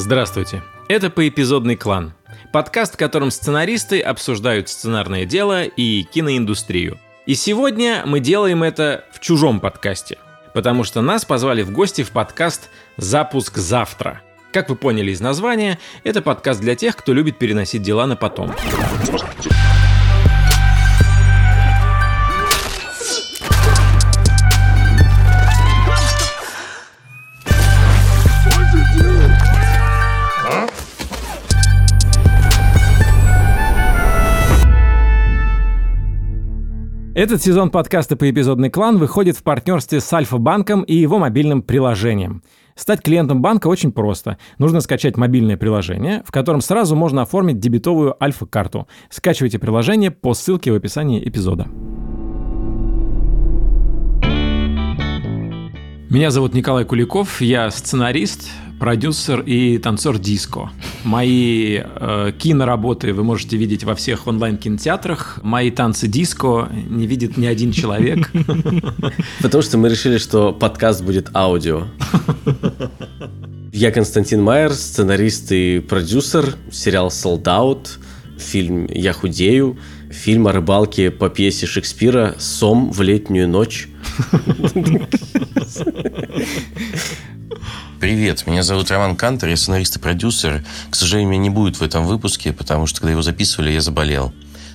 Здравствуйте. Это «Поэпизодный клан». Подкаст, в котором сценаристы обсуждают сценарное дело и киноиндустрию. И сегодня мы делаем это в чужом подкасте, потому что нас позвали в гости в подкаст «Запуск завтра». Как вы поняли из названия, это подкаст для тех, кто любит переносить дела на потом. Этот сезон подкаста «Поэпизодный клан» выходит в партнерстве с Альфа-банком и его мобильным приложением. Стать клиентом банка очень просто. Нужно скачать мобильное приложение, в котором сразу можно оформить дебетовую Альфа-карту. Скачивайте приложение по ссылке в описании эпизода. Меня зовут Николай Куликов, я сценарист, продюсер и танцор диско. Мои э, киноработы вы можете видеть во всех онлайн-кинотеатрах. Мои танцы диско не видит ни один человек. Потому что мы решили, что подкаст будет аудио. Я Константин Майер, сценарист и продюсер. Сериал «Sold Out», фильм «Я худею», фильм о рыбалке по пьесе Шекспира «Сом в летнюю ночь». Привет, меня зовут Роман Кантер, я сценарист и продюсер. К сожалению, меня не будет в этом выпуске, потому что когда его записывали, я заболел.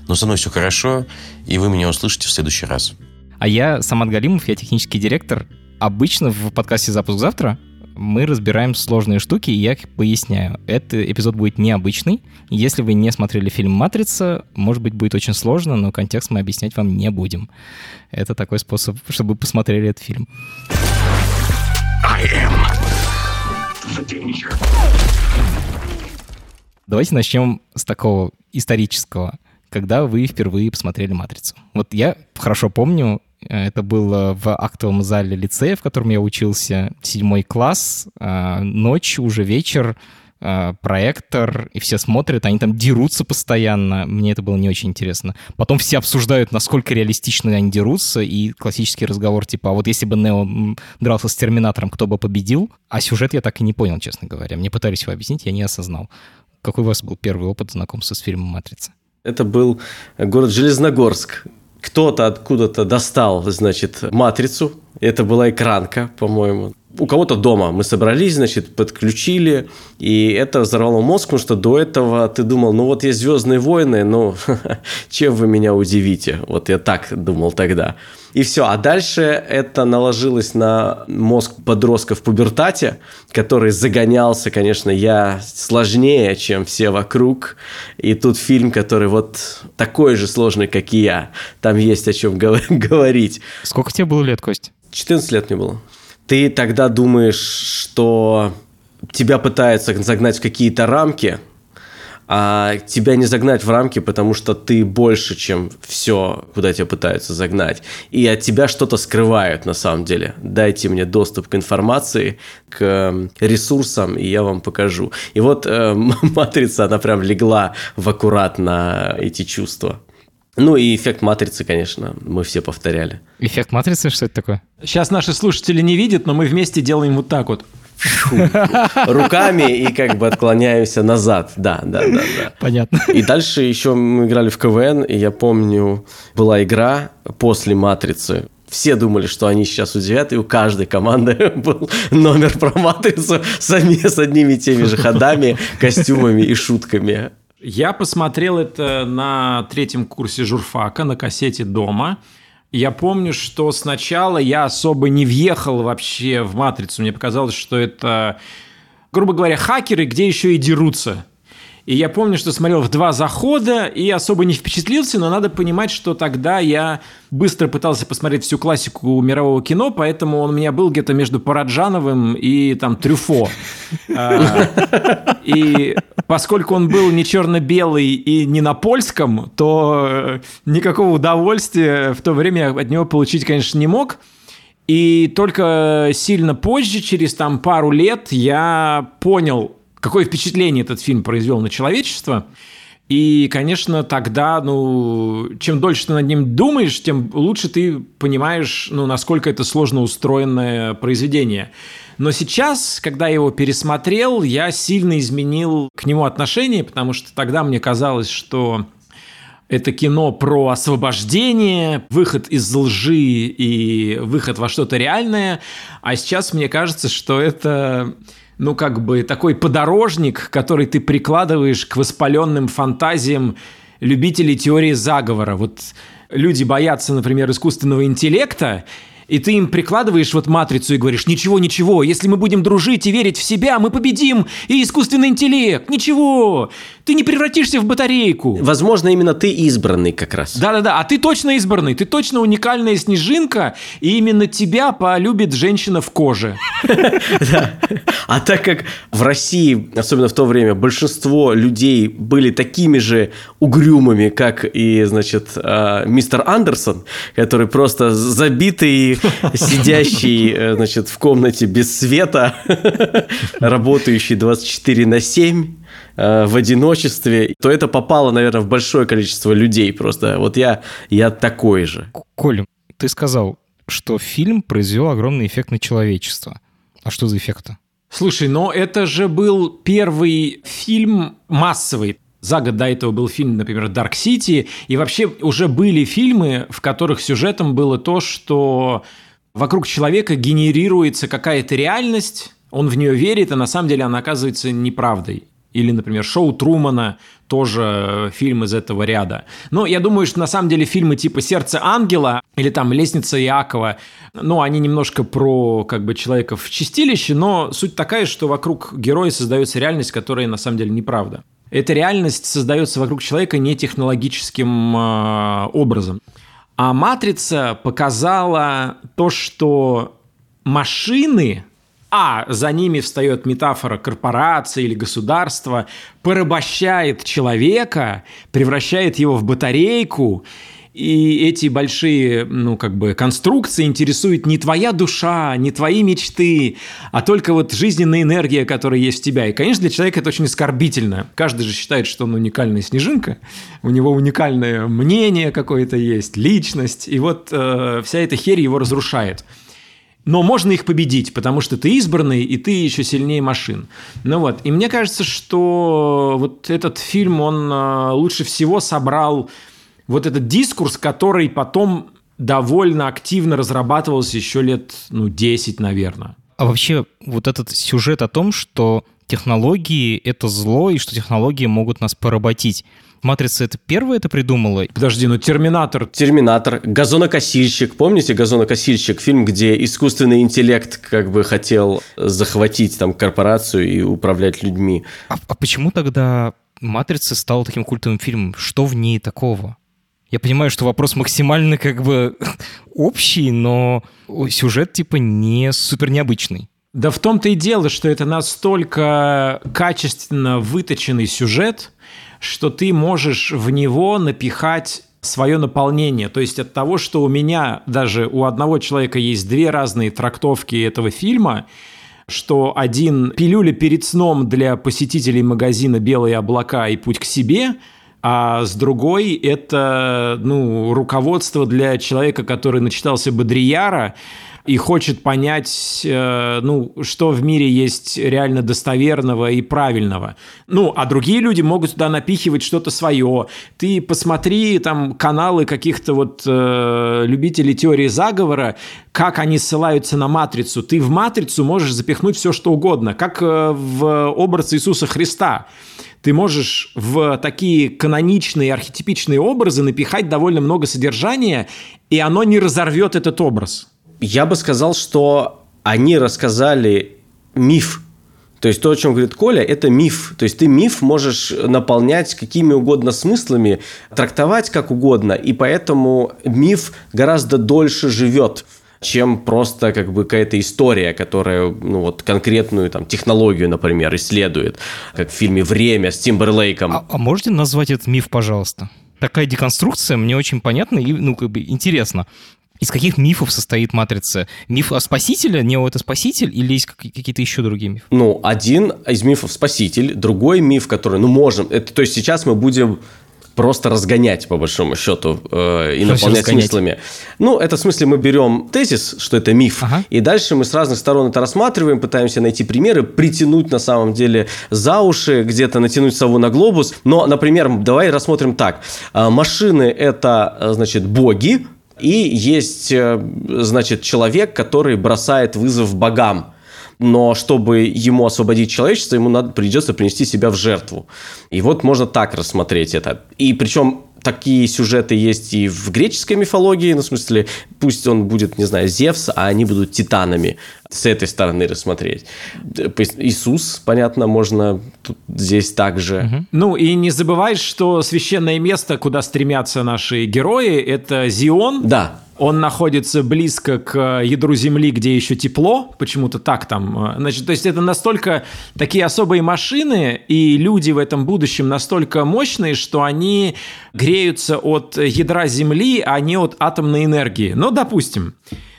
Но со мной все хорошо, и вы меня услышите в следующий раз. А я Самат Галимов, я технический директор. Обычно в подкасте «Запуск завтра» мы разбираем сложные штуки, и я их поясняю. Этот эпизод будет необычный. Если вы не смотрели фильм «Матрица», может быть, будет очень сложно, но контекст мы объяснять вам не будем. Это такой способ, чтобы вы посмотрели этот фильм. I am. Давайте начнем с такого исторического. Когда вы впервые посмотрели «Матрицу»? Вот я хорошо помню, это было в актовом зале лицея, в котором я учился, седьмой класс, а, ночь, уже вечер, а, проектор, и все смотрят, они там дерутся постоянно. Мне это было не очень интересно. Потом все обсуждают, насколько реалистично они дерутся, и классический разговор типа, а вот если бы Нео дрался с Терминатором, кто бы победил? А сюжет я так и не понял, честно говоря. Мне пытались его объяснить, я не осознал. Какой у вас был первый опыт знакомства с фильмом «Матрица»? Это был город Железногорск, кто-то откуда-то достал, значит, матрицу. Это была экранка, по-моему. У кого-то дома мы собрались, значит, подключили, и это взорвало мозг, потому что до этого ты думал, ну вот есть «Звездные войны», ну, чем вы меня удивите? Вот я так думал тогда. И все. А дальше это наложилось на мозг подростка в пубертате, который загонялся, конечно, я сложнее, чем все вокруг. И тут фильм, который вот такой же сложный, как и я. Там есть о чем говорить. Сколько тебе было лет, Кость? 14 лет мне было. Ты тогда думаешь, что тебя пытаются загнать в какие-то рамки, а тебя не загнать в рамки, потому что ты больше, чем все, куда тебя пытаются загнать. И от тебя что-то скрывают на самом деле. Дайте мне доступ к информации, к эм, ресурсам, и я вам покажу. И вот э, матрица, она прям легла в аккурат на эти чувства. Ну и эффект матрицы, конечно, мы все повторяли. Эффект матрицы, что это такое? Сейчас наши слушатели не видят, но мы вместе делаем вот так вот руками и как бы отклоняемся назад. Да, да, да, да. Понятно. И дальше еще мы играли в КВН, и я помню, была игра после «Матрицы», все думали, что они сейчас удивят, и у каждой команды был номер про матрицу с, с одними и теми же ходами, костюмами и шутками. Я посмотрел это на третьем курсе журфака на кассете дома. Я помню, что сначала я особо не въехал вообще в «Матрицу». Мне показалось, что это, грубо говоря, хакеры, где еще и дерутся. И я помню, что смотрел в два захода и особо не впечатлился, но надо понимать, что тогда я быстро пытался посмотреть всю классику мирового кино, поэтому он у меня был где-то между Параджановым и там Трюфо. А, и поскольку он был не черно-белый и не на польском, то никакого удовольствия в то время от него получить, конечно, не мог. И только сильно позже, через там пару лет, я понял, какое впечатление этот фильм произвел на человечество. И, конечно, тогда, ну, чем дольше ты над ним думаешь, тем лучше ты понимаешь, ну, насколько это сложно устроенное произведение. Но сейчас, когда я его пересмотрел, я сильно изменил к нему отношение, потому что тогда мне казалось, что это кино про освобождение, выход из лжи и выход во что-то реальное. А сейчас мне кажется, что это ну, как бы такой подорожник, который ты прикладываешь к воспаленным фантазиям любителей теории заговора. Вот люди боятся, например, искусственного интеллекта, и ты им прикладываешь вот матрицу и говоришь, ничего, ничего, если мы будем дружить и верить в себя, мы победим и искусственный интеллект, ничего, ты не превратишься в батарейку. Возможно, именно ты избранный как раз. Да-да-да, а ты точно избранный, ты точно уникальная снежинка, и именно тебя полюбит женщина в коже. А так как в России, особенно в то время, большинство людей были такими же угрюмыми, как и, значит, а, мистер Андерсон, который просто забитый сидящий, э, значит, в комнате без света, работающий 24 на 7, э, в одиночестве, то это попало, наверное, в большое количество людей просто. Вот я, я такой же. Коля, ты сказал, что фильм произвел огромный эффект на человечество. А что за эффект-то? Слушай, но это же был первый фильм массовый. За год до этого был фильм, например, Dark City, и вообще уже были фильмы, в которых сюжетом было то, что вокруг человека генерируется какая-то реальность, он в нее верит, а на самом деле она оказывается неправдой. Или, например, шоу Трумана, тоже фильм из этого ряда. Но я думаю, что на самом деле фильмы типа «Сердце ангела» или там «Лестница Иакова», ну, они немножко про как бы человека в чистилище, но суть такая, что вокруг героя создается реальность, которая на самом деле неправда эта реальность создается вокруг человека не технологическим э, образом. А матрица показала то, что машины, а за ними встает метафора корпорации или государства, порабощает человека, превращает его в батарейку и эти большие, ну, как бы, конструкции интересуют не твоя душа, не твои мечты, а только вот жизненная энергия, которая есть в тебя. И, конечно, для человека это очень оскорбительно. Каждый же считает, что он уникальная снежинка, у него уникальное мнение какое-то есть, личность, и вот э, вся эта херь его разрушает. Но можно их победить, потому что ты избранный, и ты еще сильнее машин. Ну вот, и мне кажется, что вот этот фильм, он э, лучше всего собрал вот этот дискурс, который потом довольно активно разрабатывался еще лет, ну, 10, наверное. А вообще вот этот сюжет о том, что технологии — это зло, и что технологии могут нас поработить. «Матрица» — это первое это придумала? Подожди, ну «Терминатор». «Терминатор», «Газонокосильщик». Помните «Газонокосильщик»? Фильм, где искусственный интеллект как бы хотел захватить там корпорацию и управлять людьми. А, а почему тогда «Матрица» стала таким культовым фильмом? Что в ней такого? Я понимаю, что вопрос максимально как бы общий, но сюжет типа не супер необычный. Да в том-то и дело, что это настолько качественно выточенный сюжет, что ты можешь в него напихать свое наполнение. То есть от того, что у меня даже у одного человека есть две разные трактовки этого фильма, что один пилюля перед сном для посетителей магазина «Белые облака» и «Путь к себе», а с другой это ну, руководство для человека, который начитался Бодрияра и хочет понять, э, ну, что в мире есть реально достоверного и правильного. Ну, а другие люди могут туда напихивать что-то свое. Ты посмотри там каналы каких-то вот э, любителей теории заговора, как они ссылаются на матрицу. Ты в матрицу можешь запихнуть все, что угодно, как э, в образ Иисуса Христа ты можешь в такие каноничные, архетипичные образы напихать довольно много содержания, и оно не разорвет этот образ. Я бы сказал, что они рассказали миф. То есть то, о чем говорит Коля, это миф. То есть ты миф можешь наполнять какими угодно смыслами, трактовать как угодно, и поэтому миф гораздо дольше живет чем просто как бы какая-то история, которая, ну вот, конкретную там технологию, например, исследует, как в фильме «Время» с Тимберлейком. А, а можете назвать этот миф, пожалуйста? Такая деконструкция мне очень понятна и, ну, как бы интересно. Из каких мифов состоит матрица? Миф о спасителе, Нео это спаситель, или есть какие-то еще другие мифы? Ну, один из мифов спаситель, другой миф, который, ну, можем, это, то есть сейчас мы будем просто разгонять, по большому счету, э, и Что наполнять смыслами. Ну, это в смысле мы берем тезис, что это миф, Ага. и дальше мы с разных сторон это рассматриваем, пытаемся найти примеры, притянуть на самом деле за уши, где-то натянуть сову на глобус. Но, например, давай рассмотрим так. А, Машины – это, э, значит, боги, и есть, э, значит, человек, который бросает вызов богам. Но чтобы ему освободить человечество, ему надо, придется принести себя в жертву. И вот можно так рассмотреть это. И причем такие сюжеты есть и в греческой мифологии, ну, в смысле, пусть он будет, не знаю, Зевс, а они будут титанами. С этой стороны рассмотреть. Иисус, понятно, можно тут, здесь также. Ну и не забывай, что священное место, куда стремятся наши герои, это Зион. Да, Он находится близко к ядру Земли, где еще тепло, почему-то так там. э, Значит, то есть это настолько такие особые машины, и люди в этом будущем настолько мощные, что они греются от ядра Земли, а не от атомной энергии. Ну, допустим.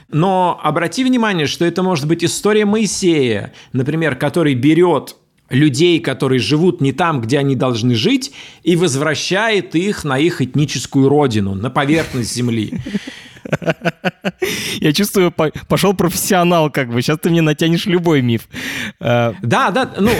Но обрати внимание, что это может быть история Моисея, например, который берет людей, которые живут не там, где они должны жить, и возвращает их на их этническую родину, на поверхность земли. Я чувствую, по- пошел профессионал, как бы. Сейчас ты мне натянешь любой миф. Э, Да, да, ну,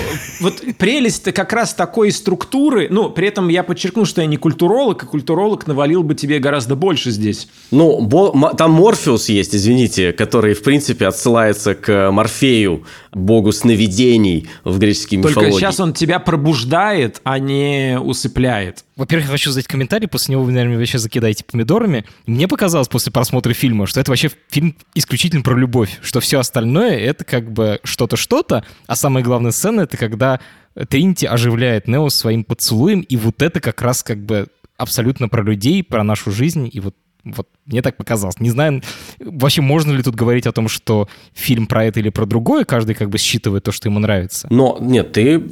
вот прелесть как раз такой структуры, ну, при этом я подчеркну, что я не культуролог, и культуролог навалил бы тебе гораздо больше здесь. Ну, бо- м- там Морфеус есть, извините, который, в принципе, отсылается к Морфею, богу сновидений в греческой Только мифологии. сейчас он тебя пробуждает, а не усыпляет. Во-первых, я хочу задать комментарий, после него вы, наверное, вообще закидаете помидорами. Мне показалось после просмотра фильма, что это вообще фильм исключительно про любовь, что все остальное — это как бы что-то что-то, а самая главная сцена — это когда Тринити оживляет Нео своим поцелуем, и вот это как раз как бы абсолютно про людей, про нашу жизнь, и вот вот мне так показалось. Не знаю, вообще можно ли тут говорить о том, что фильм про это или про другое, каждый как бы считывает то, что ему нравится. Но, нет, ты,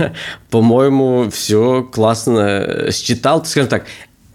по-моему, все классно считал. Скажем так,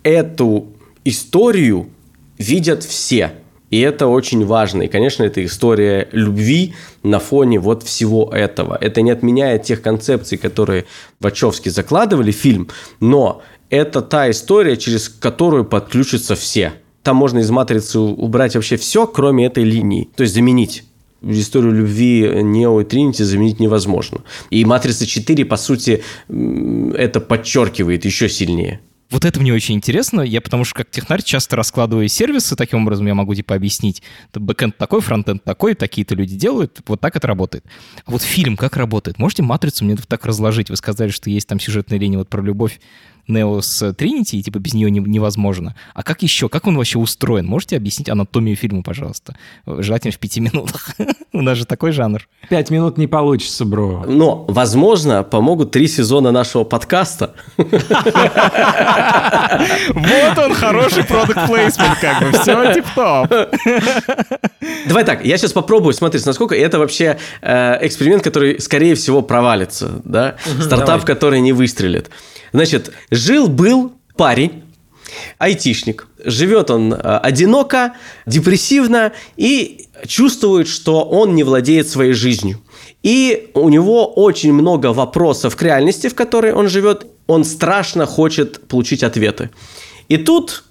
эту историю видят все. И это очень важно. И, конечно, это история любви на фоне вот всего этого. Это не отменяет тех концепций, которые Вачовски закладывали в фильм, но это та история, через которую подключатся все. Там можно из матрицы убрать вообще все, кроме этой линии. То есть заменить историю любви Нео и Тринити заменить невозможно. И «Матрица 4», по сути, это подчеркивает еще сильнее. Вот это мне очень интересно, я потому что как технарь часто раскладываю сервисы, таким образом я могу типа объяснить, бэкэнд такой, фронтенд такой, такие-то люди делают, вот так это работает. А вот фильм как работает? Можете матрицу мне так разложить? Вы сказали, что есть там сюжетная линия вот про любовь Нео с Тринити, и типа без нее не- невозможно. А как еще? Как он вообще устроен? Можете объяснить анатомию фильма, пожалуйста? Желательно в пяти минутах. У нас же такой жанр. Пять минут не получится, бро. Но, возможно, помогут три сезона нашего подкаста. Вот он, хороший продукт плейсмент, как бы, все тип-топ. Давай так, я сейчас попробую смотреть, насколько это вообще э, эксперимент, который, скорее всего, провалится, да? Стартап, который не выстрелит. Значит, жил-был парень, айтишник. Живет он э, одиноко, депрессивно и чувствует, что он не владеет своей жизнью. И у него очень много вопросов к реальности, в которой он живет. Он страшно хочет получить ответы. И тут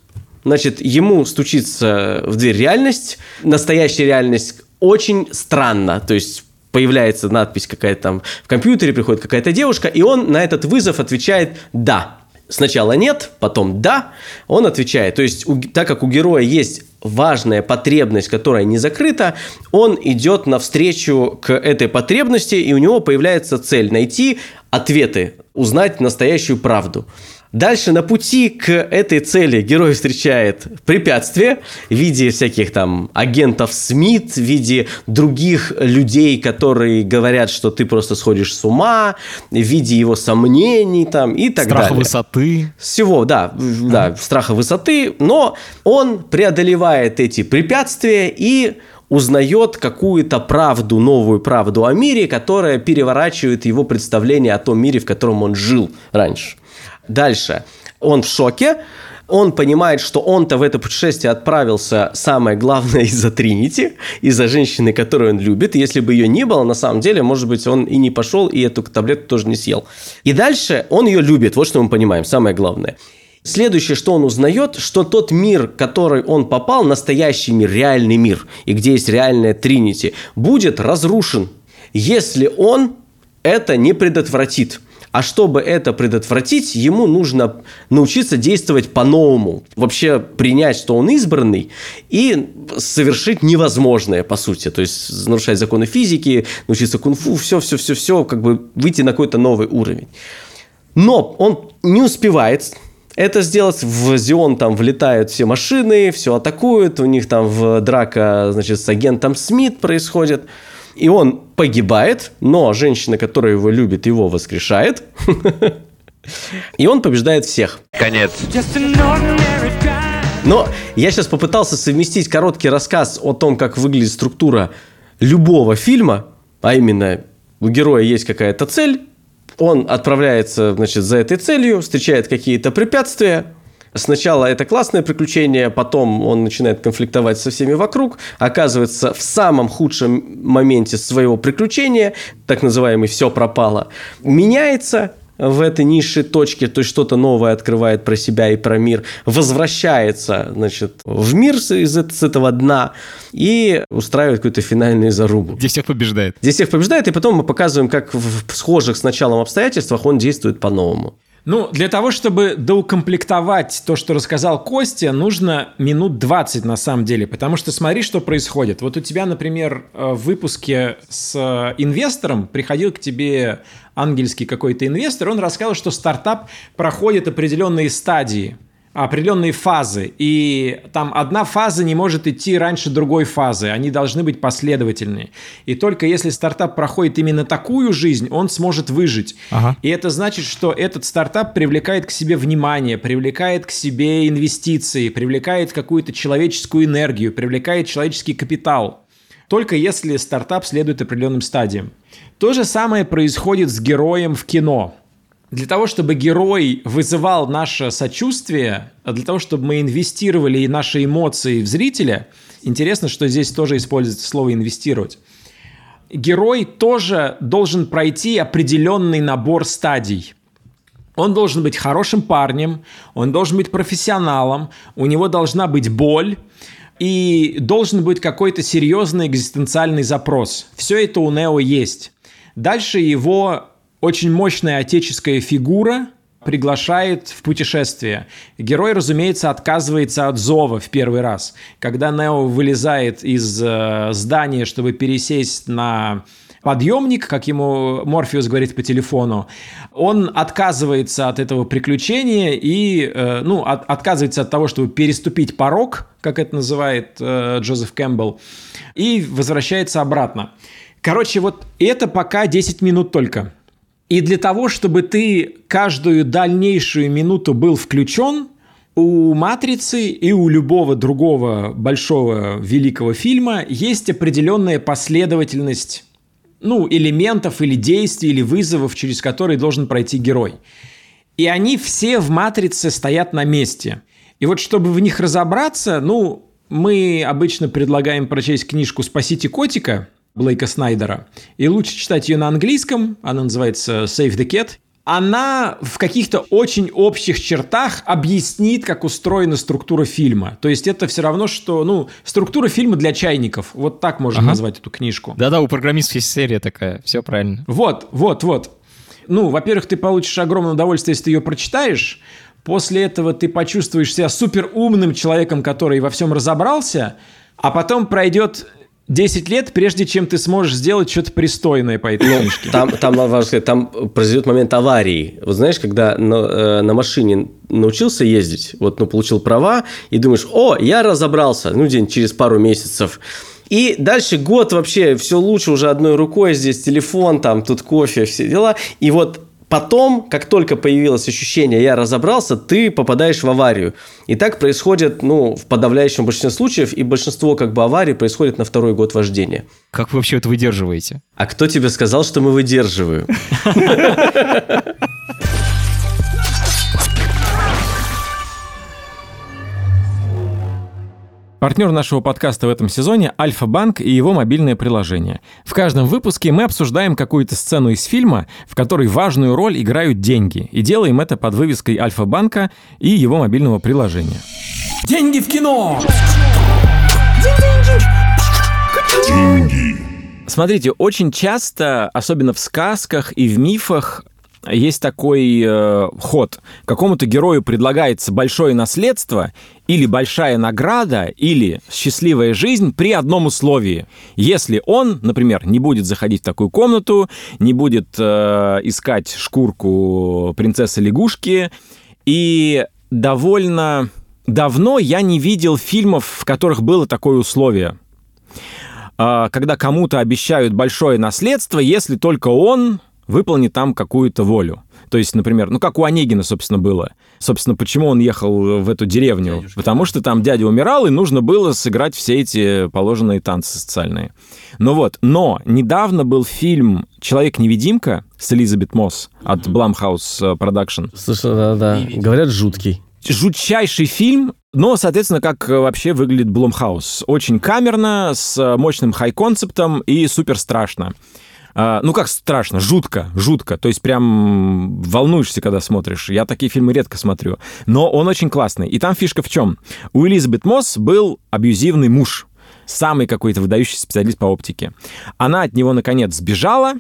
Значит, ему стучится в дверь реальность, настоящая реальность очень странно, то есть появляется надпись какая-то там в компьютере, приходит какая-то девушка, и он на этот вызов отвечает «да». Сначала нет, потом да, он отвечает. То есть, у- так как у героя есть важная потребность, которая не закрыта, он идет навстречу к этой потребности, и у него появляется цель найти ответы, узнать настоящую правду. Дальше на пути к этой цели герой встречает препятствия в виде всяких там агентов СМИТ, в виде других людей, которые говорят, что ты просто сходишь с ума, в виде его сомнений там и так Страх далее. высоты. Всего, да, да, страха высоты, но он преодолевает эти препятствия и узнает какую-то правду, новую правду о мире, которая переворачивает его представление о том мире, в котором он жил раньше. Дальше. Он в шоке, он понимает, что он-то в это путешествие отправился, самое главное, из-за Тринити, из-за женщины, которую он любит. Если бы ее не было, на самом деле, может быть, он и не пошел, и эту таблетку тоже не съел. И дальше он ее любит, вот что мы понимаем, самое главное. Следующее, что он узнает, что тот мир, в который он попал, настоящий мир, реальный мир, и где есть реальная Тринити, будет разрушен, если он это не предотвратит. А чтобы это предотвратить, ему нужно научиться действовать по-новому. Вообще принять, что он избранный, и совершить невозможное, по сути. То есть нарушать законы физики, научиться кунг-фу, все-все-все-все, как бы выйти на какой-то новый уровень. Но он не успевает это сделать. В Зион там влетают все машины, все атакуют, у них там в драка, значит, с агентом Смит происходит. И он погибает, но женщина, которая его любит, его воскрешает. И он побеждает всех. Конец. Но я сейчас попытался совместить короткий рассказ о том, как выглядит структура любого фильма, а именно у героя есть какая-то цель, он отправляется, значит, за этой целью, встречает какие-то препятствия, Сначала это классное приключение, потом он начинает конфликтовать со всеми вокруг, оказывается в самом худшем моменте своего приключения, так называемый «все пропало», меняется, в этой низшей точке, то есть что-то новое открывает про себя и про мир, возвращается, значит, в мир с, из, с этого дна и устраивает какую-то финальную зарубу. Где всех побеждает. Где всех побеждает, и потом мы показываем, как в схожих с началом обстоятельствах он действует по-новому. Ну, для того, чтобы доукомплектовать то, что рассказал Костя, нужно минут 20 на самом деле, потому что смотри, что происходит. Вот у тебя, например, э, в выпуске с э, инвестором приходил к тебе ангельский какой-то инвестор, он рассказал, что стартап проходит определенные стадии определенные фазы, и там одна фаза не может идти раньше другой фазы, они должны быть последовательные. И только если стартап проходит именно такую жизнь, он сможет выжить. Ага. И это значит, что этот стартап привлекает к себе внимание, привлекает к себе инвестиции, привлекает какую-то человеческую энергию, привлекает человеческий капитал. Только если стартап следует определенным стадиям. То же самое происходит с героем в кино – для того, чтобы герой вызывал наше сочувствие, а для того, чтобы мы инвестировали и наши эмоции в зрителя, интересно, что здесь тоже используется слово «инвестировать». Герой тоже должен пройти определенный набор стадий. Он должен быть хорошим парнем, он должен быть профессионалом, у него должна быть боль, и должен быть какой-то серьезный экзистенциальный запрос. Все это у Нео есть. Дальше его очень мощная отеческая фигура приглашает в путешествие. Герой, разумеется, отказывается от зова в первый раз. Когда Нео вылезает из э, здания, чтобы пересесть на подъемник, как ему Морфеус говорит по телефону, он отказывается от этого приключения и, э, ну, от, отказывается от того, чтобы переступить порог, как это называет э, Джозеф Кэмпбелл, и возвращается обратно. Короче, вот это пока 10 минут только. И для того, чтобы ты каждую дальнейшую минуту был включен, у «Матрицы» и у любого другого большого великого фильма есть определенная последовательность ну, элементов или действий, или вызовов, через которые должен пройти герой. И они все в «Матрице» стоят на месте. И вот чтобы в них разобраться, ну, мы обычно предлагаем прочесть книжку «Спасите котика», Блейка Снайдера. И лучше читать ее на английском, она называется Save the Cat. Она в каких-то очень общих чертах объяснит, как устроена структура фильма. То есть это все равно, что, ну, структура фильма для чайников. Вот так можно ага. назвать эту книжку. Да-да, у программистов есть серия такая, все правильно. Вот, вот, вот. Ну, во-первых, ты получишь огромное удовольствие, если ты ее прочитаешь. После этого ты почувствуешь себя супер умным человеком, который во всем разобрался. А потом пройдет 10 лет, прежде чем ты сможешь сделать что-то пристойное по этой ну, книжке. Там, там, важно сказать, там произойдет момент аварии. Вот знаешь, когда на, э, на машине научился ездить, вот, ну, получил права, и думаешь, о, я разобрался, ну, день через пару месяцев. И дальше год вообще все лучше, уже одной рукой здесь телефон, там, тут кофе, все дела. И вот Потом, как только появилось ощущение «я разобрался», ты попадаешь в аварию. И так происходит, ну, в подавляющем большинстве случаев, и большинство как бы аварий происходит на второй год вождения. Как вы вообще это выдерживаете? А кто тебе сказал, что мы выдерживаем? Партнер нашего подкаста в этом сезоне – Альфа-банк и его мобильное приложение. В каждом выпуске мы обсуждаем какую-то сцену из фильма, в которой важную роль играют деньги, и делаем это под вывеской Альфа-банка и его мобильного приложения. Деньги в кино! Деньги! Смотрите, очень часто, особенно в сказках и в мифах, есть такой э, ход. Какому-то герою предлагается большое наследство или большая награда, или счастливая жизнь при одном условии. Если он, например, не будет заходить в такую комнату, не будет э, искать шкурку принцессы-лягушки, и довольно давно я не видел фильмов, в которых было такое условие. Э, когда кому-то обещают большое наследство, если только он выполнит там какую-то волю. То есть, например, ну как у Онегина, собственно, было. Собственно, почему он ехал в эту деревню? Дядюшка. Потому что там дядя умирал, и нужно было сыграть все эти положенные танцы социальные. Ну вот, но недавно был фильм «Человек-невидимка» с Элизабет Мосс от Blumhouse Production. Слушай, да-да, говорят, жуткий. Жутчайший фильм, но, соответственно, как вообще выглядит Blumhouse. Очень камерно, с мощным хай-концептом и супер страшно. А, ну как страшно, жутко, жутко. То есть прям волнуешься, когда смотришь. Я такие фильмы редко смотрю. Но он очень классный. И там фишка в чем? У Элизабет Мосс был абьюзивный муж. Самый какой-то выдающий специалист по оптике. Она от него, наконец, сбежала.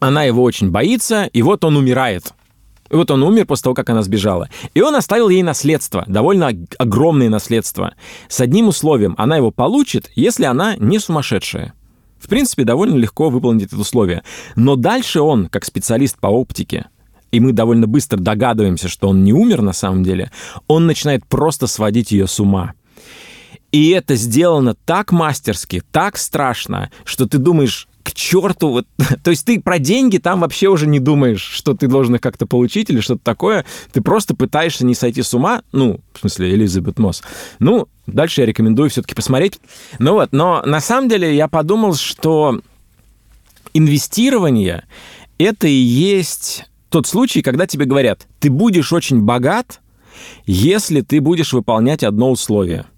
Она его очень боится. И вот он умирает. И вот он умер после того, как она сбежала. И он оставил ей наследство, довольно огромное наследство. С одним условием, она его получит, если она не сумасшедшая. В принципе, довольно легко выполнить это условие. Но дальше он, как специалист по оптике, и мы довольно быстро догадываемся, что он не умер на самом деле, он начинает просто сводить ее с ума. И это сделано так мастерски, так страшно, что ты думаешь, к черту, вот, то есть ты про деньги там вообще уже не думаешь, что ты должен их как-то получить или что-то такое, ты просто пытаешься не сойти с ума, ну, в смысле, Элизабет Мосс. Ну, дальше я рекомендую все-таки посмотреть. Ну вот, но на самом деле я подумал, что инвестирование — это и есть тот случай, когда тебе говорят, ты будешь очень богат, если ты будешь выполнять одно условие —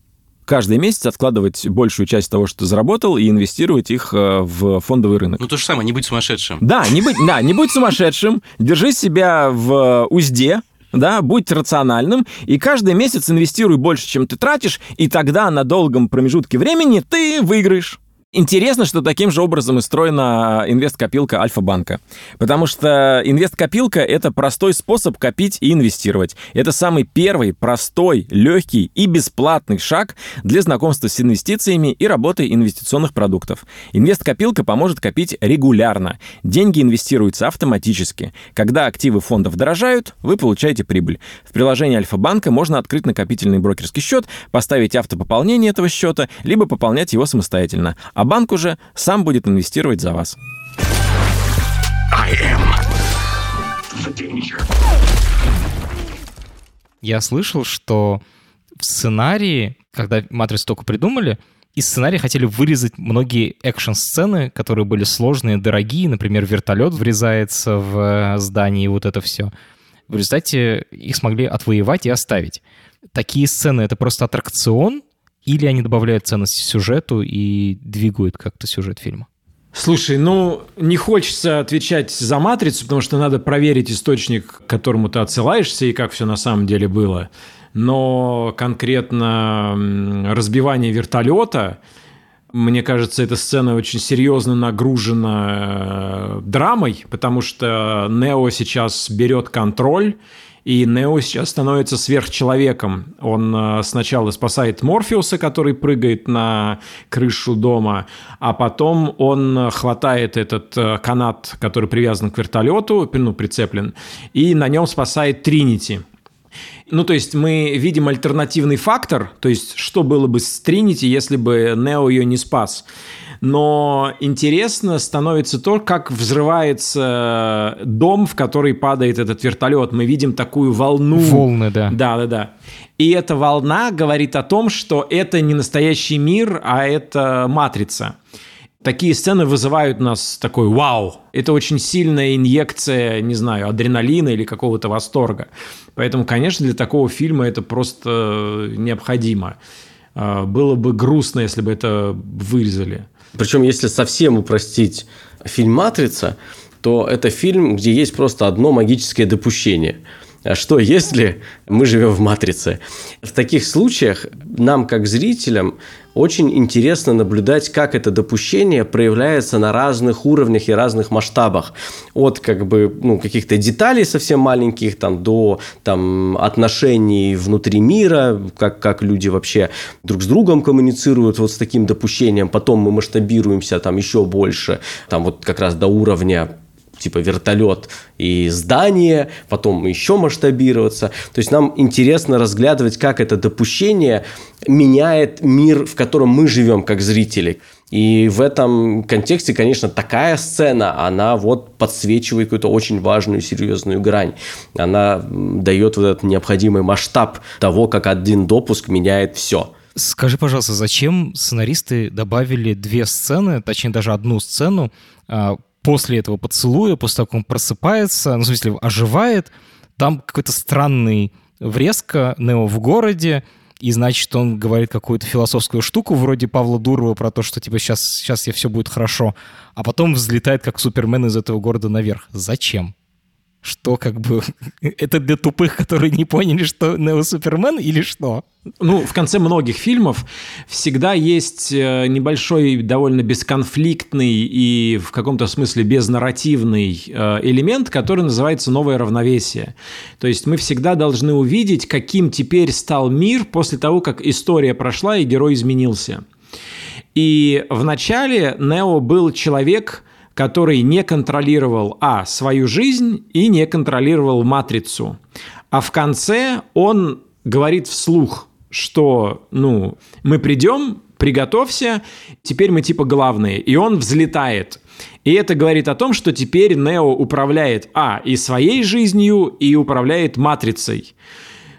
каждый месяц откладывать большую часть того, что ты заработал, и инвестировать их э, в фондовый рынок. Ну, то же самое, не быть сумасшедшим. Да, не быть, да, не быть сумасшедшим, держи себя в узде, да, будь рациональным, и каждый месяц инвестируй больше, чем ты тратишь, и тогда на долгом промежутке времени ты выиграешь. Интересно, что таким же образом устроена инвест-копилка Альфа-банка. Потому что инвест-копилка — это простой способ копить и инвестировать. Это самый первый, простой, легкий и бесплатный шаг для знакомства с инвестициями и работы инвестиционных продуктов. Инвест-копилка поможет копить регулярно. Деньги инвестируются автоматически. Когда активы фондов дорожают, вы получаете прибыль. В приложении Альфа-банка можно открыть накопительный брокерский счет, поставить автопополнение этого счета, либо пополнять его самостоятельно а банк уже сам будет инвестировать за вас. Я слышал, что в сценарии, когда «Матрицу» только придумали, из сценария хотели вырезать многие экшн-сцены, которые были сложные, дорогие. Например, вертолет врезается в э, здание и вот это все. В результате их смогли отвоевать и оставить. Такие сцены — это просто аттракцион или они добавляют ценности сюжету и двигают как-то сюжет фильма? Слушай, ну, не хочется отвечать за «Матрицу», потому что надо проверить источник, к которому ты отсылаешься, и как все на самом деле было. Но конкретно разбивание вертолета, мне кажется, эта сцена очень серьезно нагружена э, драмой, потому что Нео сейчас берет контроль, и Нео сейчас становится сверхчеловеком. Он э, сначала спасает Морфеуса, который прыгает на крышу дома, а потом он хватает этот э, канат, который привязан к вертолету, ну, прицеплен, и на нем спасает Тринити. Ну, то есть мы видим альтернативный фактор, то есть что было бы с Тринити, если бы Нео ее не спас но интересно становится то, как взрывается дом, в который падает этот вертолет. Мы видим такую волну. Волны, да. Да, да, да. И эта волна говорит о том, что это не настоящий мир, а это матрица. Такие сцены вызывают у нас такой вау. Это очень сильная инъекция, не знаю, адреналина или какого-то восторга. Поэтому, конечно, для такого фильма это просто необходимо. Э, было бы грустно, если бы это вырезали. Причем, если совсем упростить фильм «Матрица», то это фильм, где есть просто одно магическое допущение – а что если мы живем в матрице? В таких случаях нам, как зрителям, очень интересно наблюдать, как это допущение проявляется на разных уровнях и разных масштабах. От как бы, ну, каких-то деталей совсем маленьких там, до там, отношений внутри мира, как, как люди вообще друг с другом коммуницируют вот с таким допущением. Потом мы масштабируемся там еще больше, там вот как раз до уровня типа вертолет и здание, потом еще масштабироваться. То есть нам интересно разглядывать, как это допущение меняет мир, в котором мы живем как зрители. И в этом контексте, конечно, такая сцена, она вот подсвечивает какую-то очень важную, серьезную грань. Она дает вот этот необходимый масштаб того, как один допуск меняет все. Скажи, пожалуйста, зачем сценаристы добавили две сцены, точнее даже одну сцену, а, после этого поцелуя, после того, как он просыпается, ну, в смысле, оживает, там какой-то странный врезка Нео в городе, и значит, он говорит какую-то философскую штуку вроде Павла Дурова про то, что типа сейчас, сейчас я все будет хорошо, а потом взлетает как Супермен из этого города наверх. Зачем? Что как бы это для тупых, которые не поняли, что Нео Супермен или что? Ну, в конце многих фильмов всегда есть э, небольшой, довольно бесконфликтный и в каком-то смысле безнарративный э, элемент, который называется новое равновесие. То есть мы всегда должны увидеть, каким теперь стал мир после того, как история прошла и герой изменился. И в начале Нео был человек, который не контролировал, а, свою жизнь и не контролировал матрицу. А в конце он говорит вслух, что, ну, мы придем, приготовься, теперь мы типа главные. И он взлетает. И это говорит о том, что теперь Нео управляет, а, и своей жизнью, и управляет матрицей.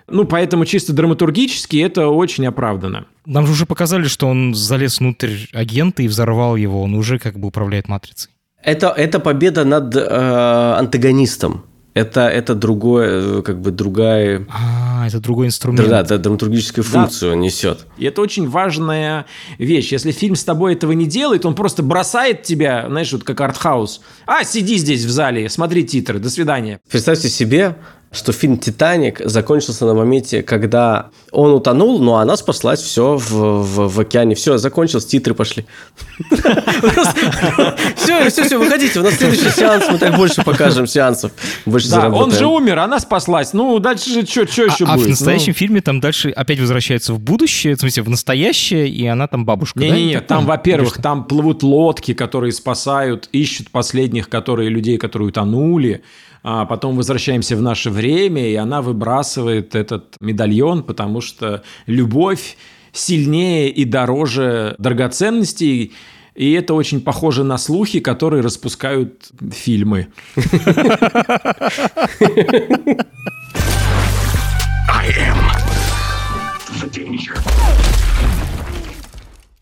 Ну, поэтому чисто драматургически это очень оправдано. Нам же уже показали, что он залез внутрь агента и взорвал его, он уже как бы управляет матрицей. Это, это победа над э, антагонистом. Это, это другое, э, как бы другая... А, это другой инструмент. Да, да, драматургическую функцию да. несет. И это очень важная вещь. Если фильм с тобой этого не делает, он просто бросает тебя, знаешь, вот как артхаус. А, сиди здесь в зале, смотри титры, до свидания. Представьте себе, что фильм «Титаник» закончился на моменте, когда он утонул, но она спаслась, все в, в, в океане. Все, закончилось, титры пошли. Все, все, все, выходите, у нас следующий сеанс, мы так больше покажем сеансов. Больше да, он же умер, она спаслась. Ну, дальше же что еще будет? А в настоящем фильме там дальше опять возвращается в будущее, в смысле, в настоящее, и она там бабушка, Не-не-не, там, во-первых, там плывут лодки, которые спасают, ищут последних, которые людей, которые утонули а потом возвращаемся в наше время, и она выбрасывает этот медальон, потому что любовь сильнее и дороже драгоценностей, и это очень похоже на слухи, которые распускают фильмы.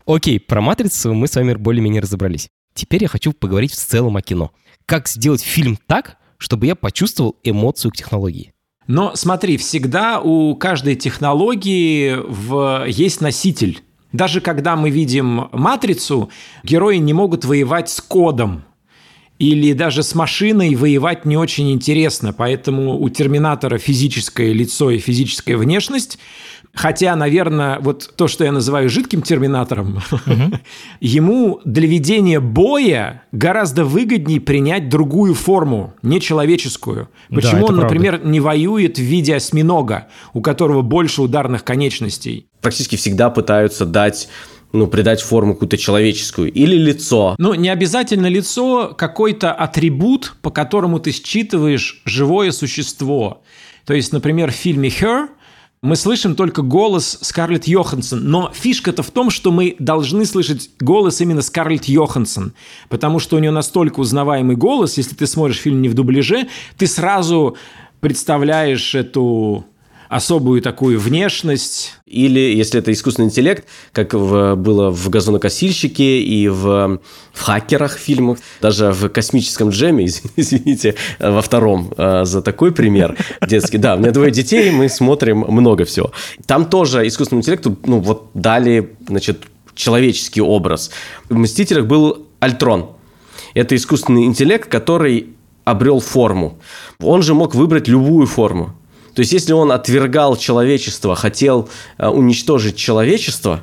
Окей, про «Матрицу» мы с вами более-менее разобрались. Теперь я хочу поговорить в целом о кино. Как сделать фильм так, чтобы я почувствовал эмоцию к технологии. Но смотри, всегда у каждой технологии в... есть носитель. Даже когда мы видим матрицу, герои не могут воевать с кодом. Или даже с машиной воевать не очень интересно, поэтому у Терминатора физическое лицо и физическая внешность, Хотя, наверное, вот то, что я называю жидким терминатором, угу. ему для ведения боя гораздо выгоднее принять другую форму, нечеловеческую. Почему да, он, например, правда. не воюет в виде осьминога, у которого больше ударных конечностей? Практически всегда пытаются дать ну, придать форму какую-то человеческую, или лицо. Ну, не обязательно лицо, какой-то атрибут, по которому ты считываешь живое существо. То есть, например, в фильме «Her» мы слышим только голос Скарлетт Йоханссон. Но фишка-то в том, что мы должны слышать голос именно Скарлетт Йоханссон, потому что у нее настолько узнаваемый голос, если ты смотришь фильм не в дубляже, ты сразу представляешь эту особую такую внешность. Или, если это искусственный интеллект, как в, было в «Газонокосильщике» и в, в «Хакерах» фильмах, даже в «Космическом джеме», извините, во втором э, за такой пример детский. Да, у меня двое детей, мы смотрим много всего. Там тоже искусственному интеллекту, ну, вот дали, значит, человеческий образ. В «Мстителях» был Альтрон. Это искусственный интеллект, который обрел форму. Он же мог выбрать любую форму. То есть, если он отвергал человечество, хотел э, уничтожить человечество,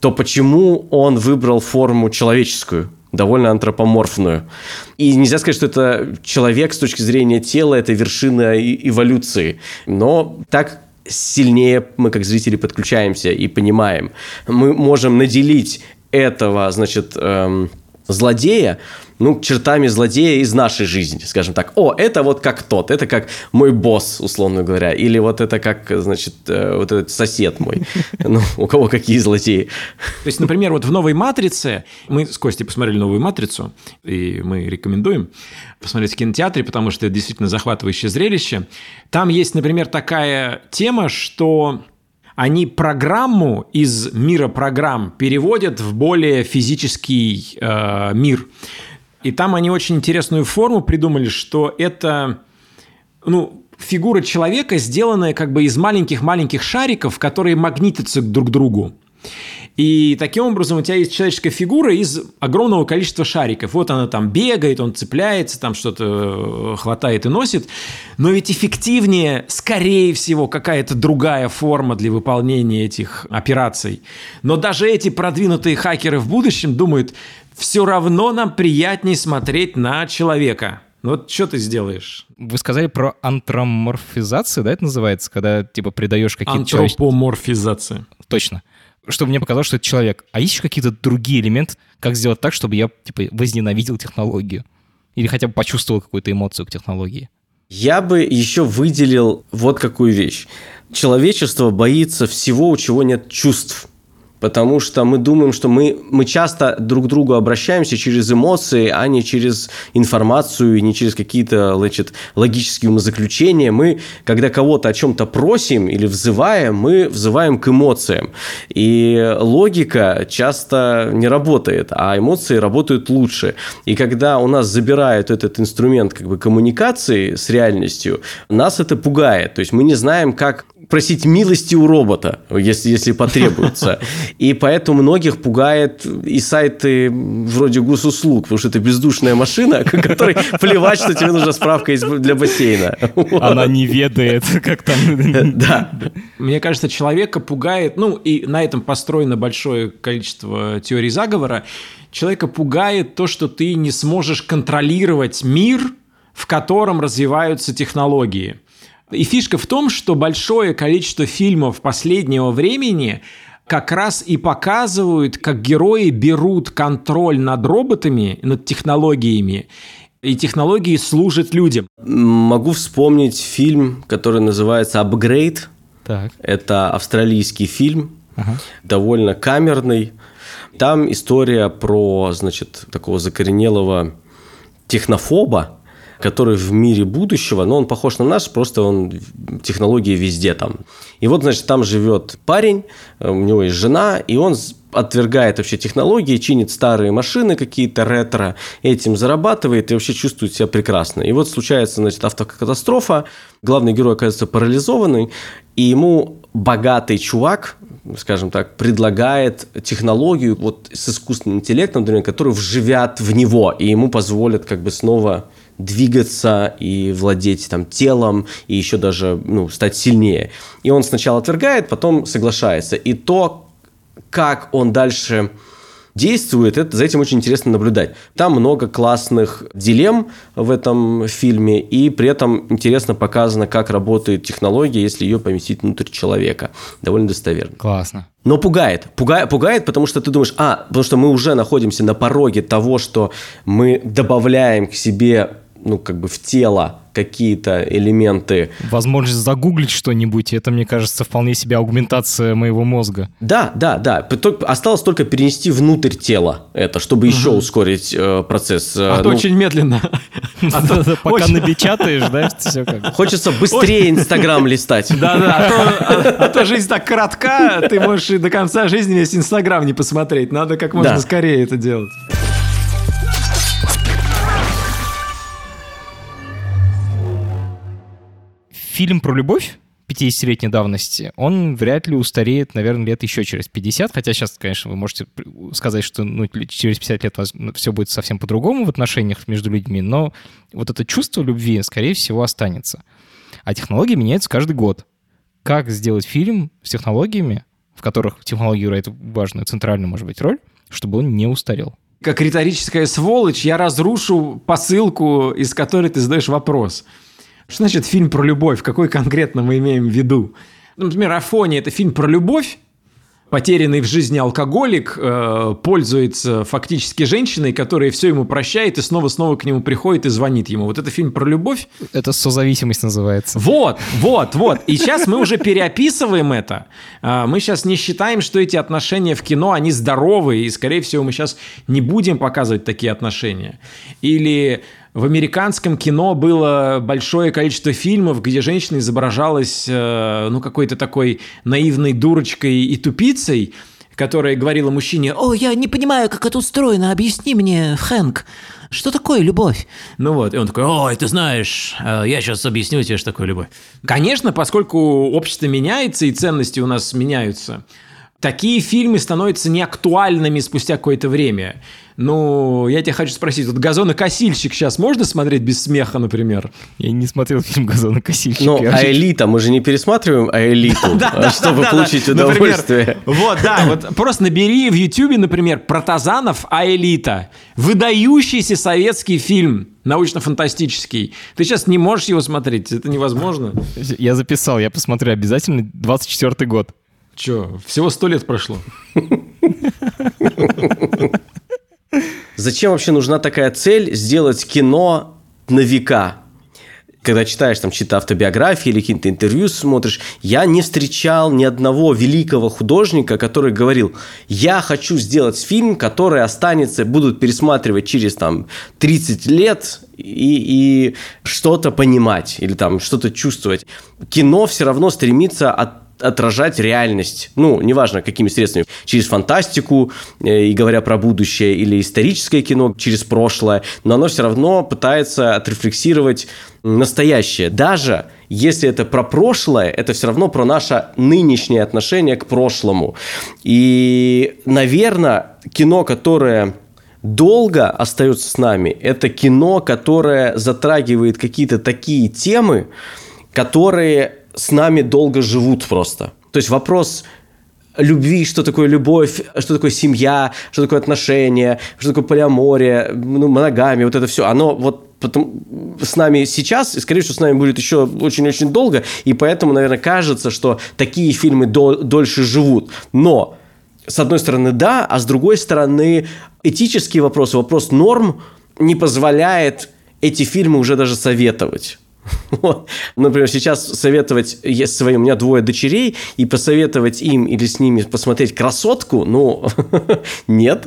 то почему он выбрал форму человеческую? довольно антропоморфную. И нельзя сказать, что это человек с точки зрения тела, это вершина эволюции. Но так сильнее мы, как зрители, подключаемся и понимаем. Мы можем наделить этого, значит, эм, злодея, ну, чертами злодея из нашей жизни, скажем так. О, это вот как тот, это как мой босс, условно говоря, или вот это как, значит, э, вот этот сосед мой. Ну, у кого какие злодеи. То есть, например, вот в «Новой матрице», мы с Костей посмотрели «Новую матрицу», и мы рекомендуем посмотреть в кинотеатре, потому что это действительно захватывающее зрелище. Там есть, например, такая тема, что они программу из мира программ переводят в более физический э, мир. И там они очень интересную форму придумали, что это, ну, фигура человека, сделанная как бы из маленьких-маленьких шариков, которые магнитятся друг к другу. И таким образом у тебя есть человеческая фигура из огромного количества шариков. Вот она там бегает, он цепляется, там что-то э, хватает и носит. Но ведь эффективнее, скорее всего, какая-то другая форма для выполнения этих операций. Но даже эти продвинутые хакеры в будущем думают, все равно нам приятнее смотреть на человека. Ну вот что ты сделаешь? Вы сказали про антроморфизацию, да, это называется, когда типа придаешь какие-то... Антропоморфизация. Точно чтобы мне показалось, что это человек. А есть еще какие-то другие элементы, как сделать так, чтобы я, типа, возненавидел технологию? Или хотя бы почувствовал какую-то эмоцию к технологии? Я бы еще выделил вот какую вещь. Человечество боится всего, у чего нет чувств потому что мы думаем, что мы, мы часто друг к другу обращаемся через эмоции, а не через информацию, не через какие-то значит, логические умозаключения. Мы, когда кого-то о чем-то просим или взываем, мы взываем к эмоциям. И логика часто не работает, а эмоции работают лучше. И когда у нас забирают этот инструмент как бы, коммуникации с реальностью, нас это пугает. То есть мы не знаем, как просить милости у робота, если, если потребуется. И поэтому многих пугает и сайты вроде госуслуг, потому что это бездушная машина, которой плевать, что тебе нужна справка для бассейна. Она не ведает, как там... Да. Мне кажется, человека пугает, ну и на этом построено большое количество теорий заговора, человека пугает то, что ты не сможешь контролировать мир, в котором развиваются технологии. И фишка в том, что большое количество фильмов последнего времени как раз и показывают, как герои берут контроль над роботами, над технологиями, и технологии служат людям. Могу вспомнить фильм, который называется «Апгрейд». Так. Это австралийский фильм, ага. довольно камерный. Там история про, значит, такого закоренелого технофоба, который в мире будущего, но он похож на наш, просто он технологии везде там. И вот, значит, там живет парень, э, у него есть жена, и он отвергает вообще технологии, чинит старые машины какие-то ретро, этим зарабатывает и вообще чувствует себя прекрасно. И вот случается, значит, автокатастрофа, главный герой оказывается парализованный, и ему богатый чувак, скажем так, предлагает технологию вот с искусственным интеллектом, например, который вживят в него, и ему позволят как бы снова двигаться и владеть там телом, и еще даже ну, стать сильнее. И он сначала отвергает, потом соглашается. И то, как он дальше действует, это, за этим очень интересно наблюдать. Там много классных дилемм в этом фильме, и при этом интересно показано, как работает технология, если ее поместить внутрь человека. Довольно достоверно. Классно. Но пугает. Пугает, пугает, потому что ты думаешь, а, потому что мы уже находимся на пороге того, что мы добавляем к себе ну, как бы в тело какие-то элементы. Возможность загуглить что-нибудь, это, мне кажется, вполне себе аугментация моего мозга. Да, да, да. Осталось только перенести внутрь тела это, чтобы еще ускорить э, процесс. А то Ну, очень медленно. А то Пока напечатаешь, да, все как. Хочется быстрее Инстаграм листать. Да-да, а то, а- а то жизнь так коротка, ты можешь и до конца жизни весь Инстаграм не посмотреть. Надо как можно скорее это делать. Фильм про любовь 50-летней давности, он вряд ли устареет, наверное, лет еще через 50, хотя сейчас, конечно, вы можете сказать, что ну, через 50 лет все будет совсем по-другому в отношениях между людьми, но вот это чувство любви, скорее всего, останется. А технологии меняются каждый год. Как сделать фильм с технологиями, в которых технология играет важную, центральную, может быть, роль, чтобы он не устарел? Как риторическая сволочь, я разрушу посылку, из которой ты задаешь вопрос. Что значит фильм про любовь? Какой конкретно мы имеем в виду? Ну, Например, Афония – это фильм про любовь, потерянный в жизни алкоголик э, пользуется фактически женщиной, которая все ему прощает и снова-снова к нему приходит и звонит ему. Вот это фильм про любовь? Это созависимость называется. Вот, вот, вот. И сейчас мы уже переописываем это. А, Мы сейчас не считаем, что эти отношения в кино, они здоровые, и, скорее всего, мы сейчас не будем показывать такие отношения. Или в американском кино было большое количество фильмов, где женщина изображалась, э, ну, какой-то такой наивной дурочкой и тупицей, которая говорила мужчине, О, я не понимаю, как это устроено. Объясни мне, Хэнк, что такое любовь? Ну вот, и он такой, ой, ты знаешь, э, я сейчас объясню тебе, что такое любовь. Конечно, поскольку общество меняется и ценности у нас меняются, такие фильмы становятся неактуальными спустя какое-то время. Ну, я тебя хочу спросить, вот «Газонокосильщик» сейчас можно смотреть без смеха, например? Я не смотрел фильм «Газонокосильщик». Ну, а элита, мы же не пересматриваем а элиту, а чтобы получить удовольствие. Вот, да, вот просто набери в Ютубе, например, Протазанов Аэлита. Выдающийся советский фильм, научно-фантастический. Ты сейчас не можешь его смотреть, это невозможно. Я записал, я посмотрю обязательно 24-й год. Че, всего сто лет прошло. Зачем вообще нужна такая цель сделать кино на века? Когда читаешь там чьи-то автобиографии или какие-то интервью смотришь, я не встречал ни одного великого художника, который говорил, я хочу сделать фильм, который останется, будут пересматривать через там 30 лет и, и что-то понимать или там что-то чувствовать. Кино все равно стремится от отражать реальность, ну, неважно, какими средствами, через фантастику, э, и говоря про будущее, или историческое кино, через прошлое, но оно все равно пытается отрефлексировать настоящее. Даже если это про прошлое, это все равно про наше нынешнее отношение к прошлому. И, наверное, кино, которое долго остается с нами, это кино, которое затрагивает какие-то такие темы, которые с нами долго живут просто. То есть вопрос любви, что такое любовь, что такое семья, что такое отношения, что такое полиамория, ну, моногамия, вот это все, оно вот потом с нами сейчас, и, скорее всего, с нами будет еще очень-очень долго, и поэтому, наверное, кажется, что такие фильмы до- дольше живут. Но, с одной стороны, да, а с другой стороны, этический вопрос, вопрос норм не позволяет эти фильмы уже даже советовать. Вот. Например, сейчас советовать я своим, у меня двое дочерей, и посоветовать им или с ними посмотреть красотку, ну, нет.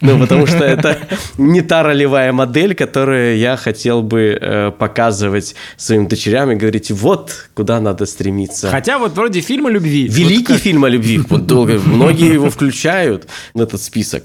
Ну, потому что это не та ролевая модель, которую я хотел бы э, показывать своим дочерям и говорить, вот куда надо стремиться. Хотя вот вроде фильма любви. Великий Вот как- фильм о любви. Вот долго, многие его включают в этот список.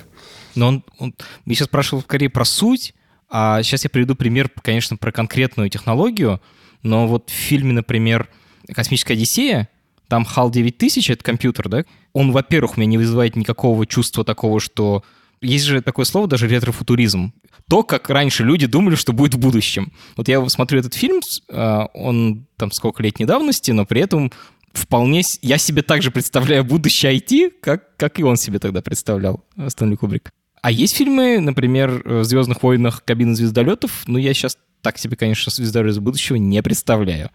Но он, он... Я сейчас спрашивал скорее про суть, а сейчас я приведу пример, конечно, про конкретную технологию, но вот в фильме, например, «Космическая Одиссея», там HAL 9000, это компьютер, да, он, во-первых, у меня не вызывает никакого чувства такого, что... Есть же такое слово даже ретрофутуризм. То, как раньше люди думали, что будет в будущем. Вот я смотрю этот фильм, а, он там сколько летней давности, но при этом вполне... Я себе также представляю будущее IT, как, как и он себе тогда представлял, Стэнли Кубрик. А есть фильмы, например, в «Звездных войнах. Кабина звездолетов», но я сейчас так себе, конечно, «Звездолет из будущего» не представляю.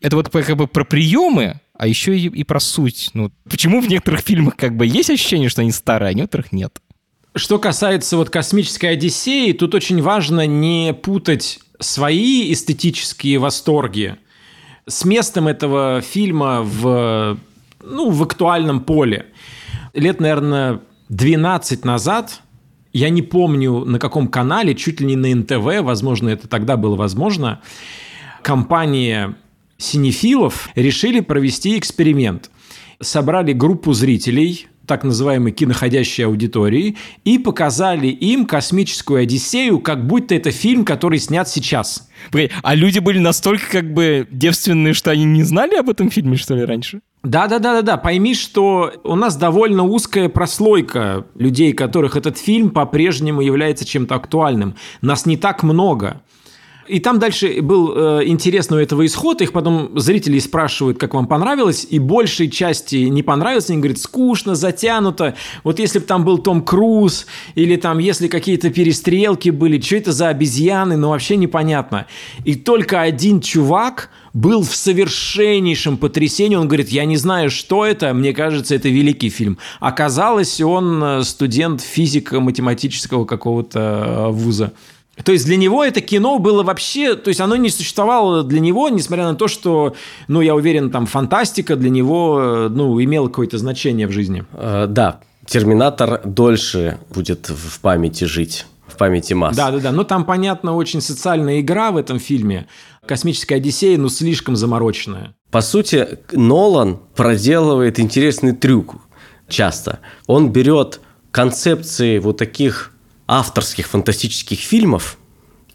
Это вот как бы про приемы, а еще и, и про суть. Ну, почему в некоторых фильмах как бы есть ощущение, что они старые, а в некоторых нет? Что касается вот космической Одиссеи, тут очень важно не путать свои эстетические восторги с местом этого фильма в, ну, в актуальном поле. Лет, наверное, 12 назад, я не помню на каком канале, чуть ли не на НТВ, возможно, это тогда было возможно, компания синефилов решили провести эксперимент. Собрали группу зрителей, так называемой киноходящей аудитории, и показали им «Космическую Одиссею», как будто это фильм, который снят сейчас. А люди были настолько как бы девственные, что они не знали об этом фильме, что ли, раньше? Да, да, да, да, да. Пойми, что у нас довольно узкая прослойка людей, которых этот фильм по-прежнему является чем-то актуальным. Нас не так много. И там дальше был э, интересный у этого исход. Их потом зрители спрашивают, как вам понравилось. И большей части не понравилось. Они говорят, скучно, затянуто. Вот если бы там был Том Круз, или там если какие-то перестрелки были, что это за обезьяны, ну вообще непонятно. И только один чувак был в совершеннейшем потрясении. Он говорит, я не знаю, что это, мне кажется, это великий фильм. Оказалось, он э, студент физико-математического какого-то э, вуза. То есть для него это кино было вообще, то есть оно не существовало для него, несмотря на то, что, ну, я уверен, там фантастика для него, ну, имела какое-то значение в жизни. Э, да, Терминатор дольше будет в памяти жить, в памяти масс. Да, да, да. Ну, там, понятно, очень социальная игра в этом фильме. Космическая Одиссея, ну, слишком замороченная. По сути, Нолан проделывает интересный трюк часто. Он берет концепции вот таких авторских фантастических фильмов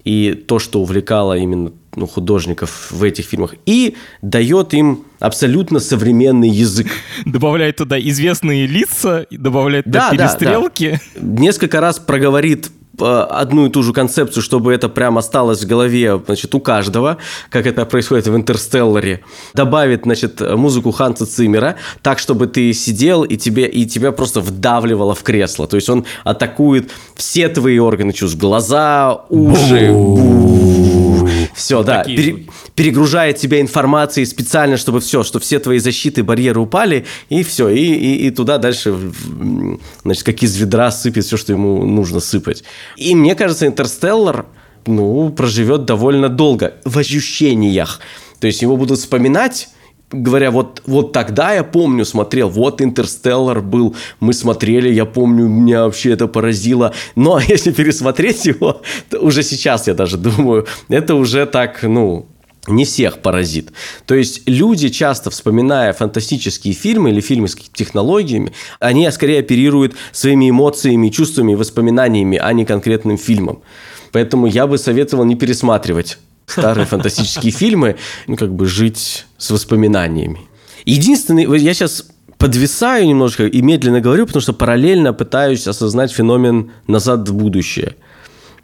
и то, что увлекало именно ну, художников в этих фильмах, и дает им абсолютно современный язык. Добавляет туда известные лица, добавляет туда да, перестрелки. Да, да. Несколько раз проговорит одну и ту же концепцию, чтобы это прям осталось в голове, значит, у каждого, как это происходит в «Интерстелларе», добавит, значит, музыку Ханса Циммера, так, чтобы ты сидел и, тебе, и тебя просто вдавливало в кресло. То есть он атакует все твои органы чувств. Глаза, уши, все, да. Пере, перегружает тебя информацией специально, чтобы все, что все твои защиты, барьеры упали, и все. И, и, и туда дальше, значит, как из ведра сыпет все, что ему нужно сыпать. И мне кажется, Интерстеллар, ну, проживет довольно долго в ощущениях. То есть его будут вспоминать говоря, вот, вот тогда я помню, смотрел, вот Интерстеллар был, мы смотрели, я помню, меня вообще это поразило. Но если пересмотреть его, то уже сейчас я даже думаю, это уже так, ну, не всех поразит. То есть люди часто, вспоминая фантастические фильмы или фильмы с технологиями, они скорее оперируют своими эмоциями, чувствами, воспоминаниями, а не конкретным фильмом. Поэтому я бы советовал не пересматривать старые фантастические фильмы, ну, как бы жить с воспоминаниями. Единственный, я сейчас подвисаю немножко и медленно говорю, потому что параллельно пытаюсь осознать феномен «назад в будущее».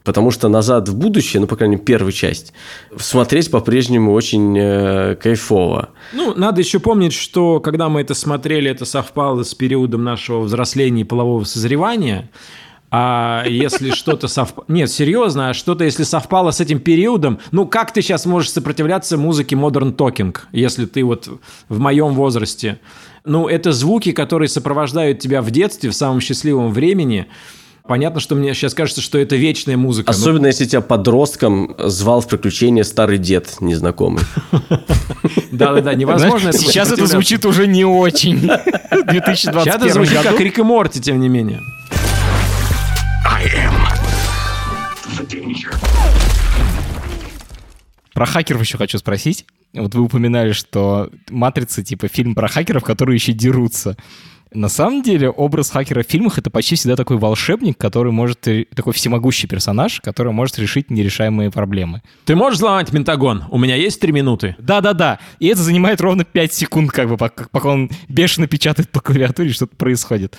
Потому что «Назад в будущее», ну, по крайней мере, первую часть, смотреть по-прежнему очень э, кайфово. Ну, надо еще помнить, что когда мы это смотрели, это совпало с периодом нашего взросления и полового созревания – а если что-то совпало... Нет, серьезно, а что-то, если совпало с этим периодом... Ну, как ты сейчас можешь сопротивляться музыке Modern Talking, если ты вот в моем возрасте? Ну, это звуки, которые сопровождают тебя в детстве, в самом счастливом времени. Понятно, что мне сейчас кажется, что это вечная музыка. Особенно, но... если тебя подростком звал в приключения старый дед незнакомый. Да-да-да, невозможно. Сейчас это звучит уже не очень. 2021 Сейчас это звучит как Рик и Морти, тем не менее. Про хакеров еще хочу спросить. Вот вы упоминали, что «Матрица» типа фильм про хакеров, которые еще дерутся. На самом деле образ хакера в фильмах это почти всегда такой волшебник, который может, такой всемогущий персонаж, который может решить нерешаемые проблемы. Ты можешь взломать Пентагон? У меня есть три минуты. Да-да-да. И это занимает ровно 5 секунд, как бы, пока он бешено печатает по клавиатуре, что-то происходит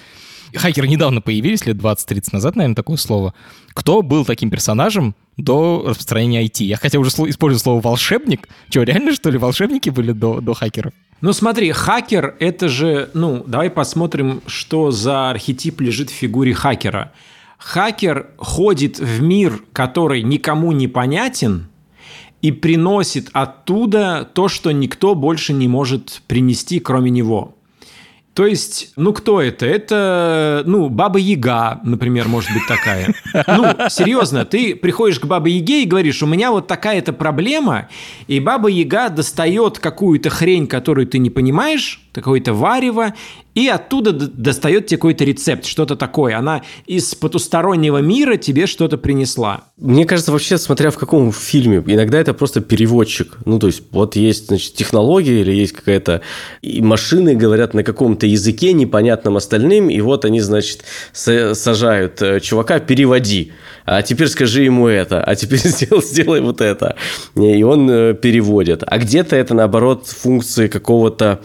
хакеры недавно появились, лет 20-30 назад, наверное, такое слово. Кто был таким персонажем до распространения IT? Я хотя уже использую слово «волшебник». Что, реально, что ли, волшебники были до, до хакеров? Ну смотри, хакер – это же, ну, давай посмотрим, что за архетип лежит в фигуре хакера. Хакер ходит в мир, который никому не понятен, и приносит оттуда то, что никто больше не может принести, кроме него. То есть, ну кто это? Это, ну, Баба Яга, например, может быть такая. Ну, серьезно, ты приходишь к Бабе Яге и говоришь, у меня вот такая-то проблема, и Баба Яга достает какую-то хрень, которую ты не понимаешь, какое-то варево, и оттуда достает тебе какой-то рецепт, что-то такое. Она из потустороннего мира тебе что-то принесла. Мне кажется, вообще, смотря в каком фильме, иногда это просто переводчик. Ну, то есть, вот есть, значит, технология или есть какая-то... И машины говорят на каком-то языке, непонятном остальным, и вот они, значит, са- сажают э, чувака, переводи. А теперь скажи ему это, а теперь сделай, сделай вот это. И он э, переводит. А где-то это, наоборот, функции какого-то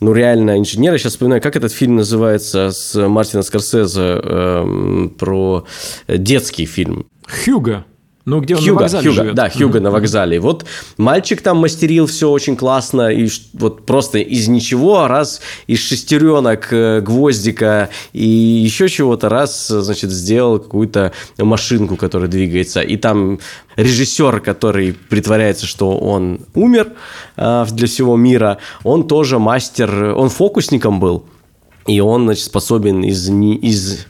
ну, реально инженера. Сейчас вспоминаю, как этот фильм называется с Мартином Скорсезе эм, про детский фильм. Хьюго. Ну, где он на Хьюго, вокзале Хьюго, живет. да, Хьюго на вокзале. Вот мальчик там мастерил все очень классно, и вот просто из ничего, раз из шестеренок, э, гвоздика и еще чего-то, раз, значит, сделал какую-то машинку, которая двигается. И там режиссер, который притворяется, что он умер э, для всего мира, он тоже мастер, он фокусником был, и он, значит, способен из, из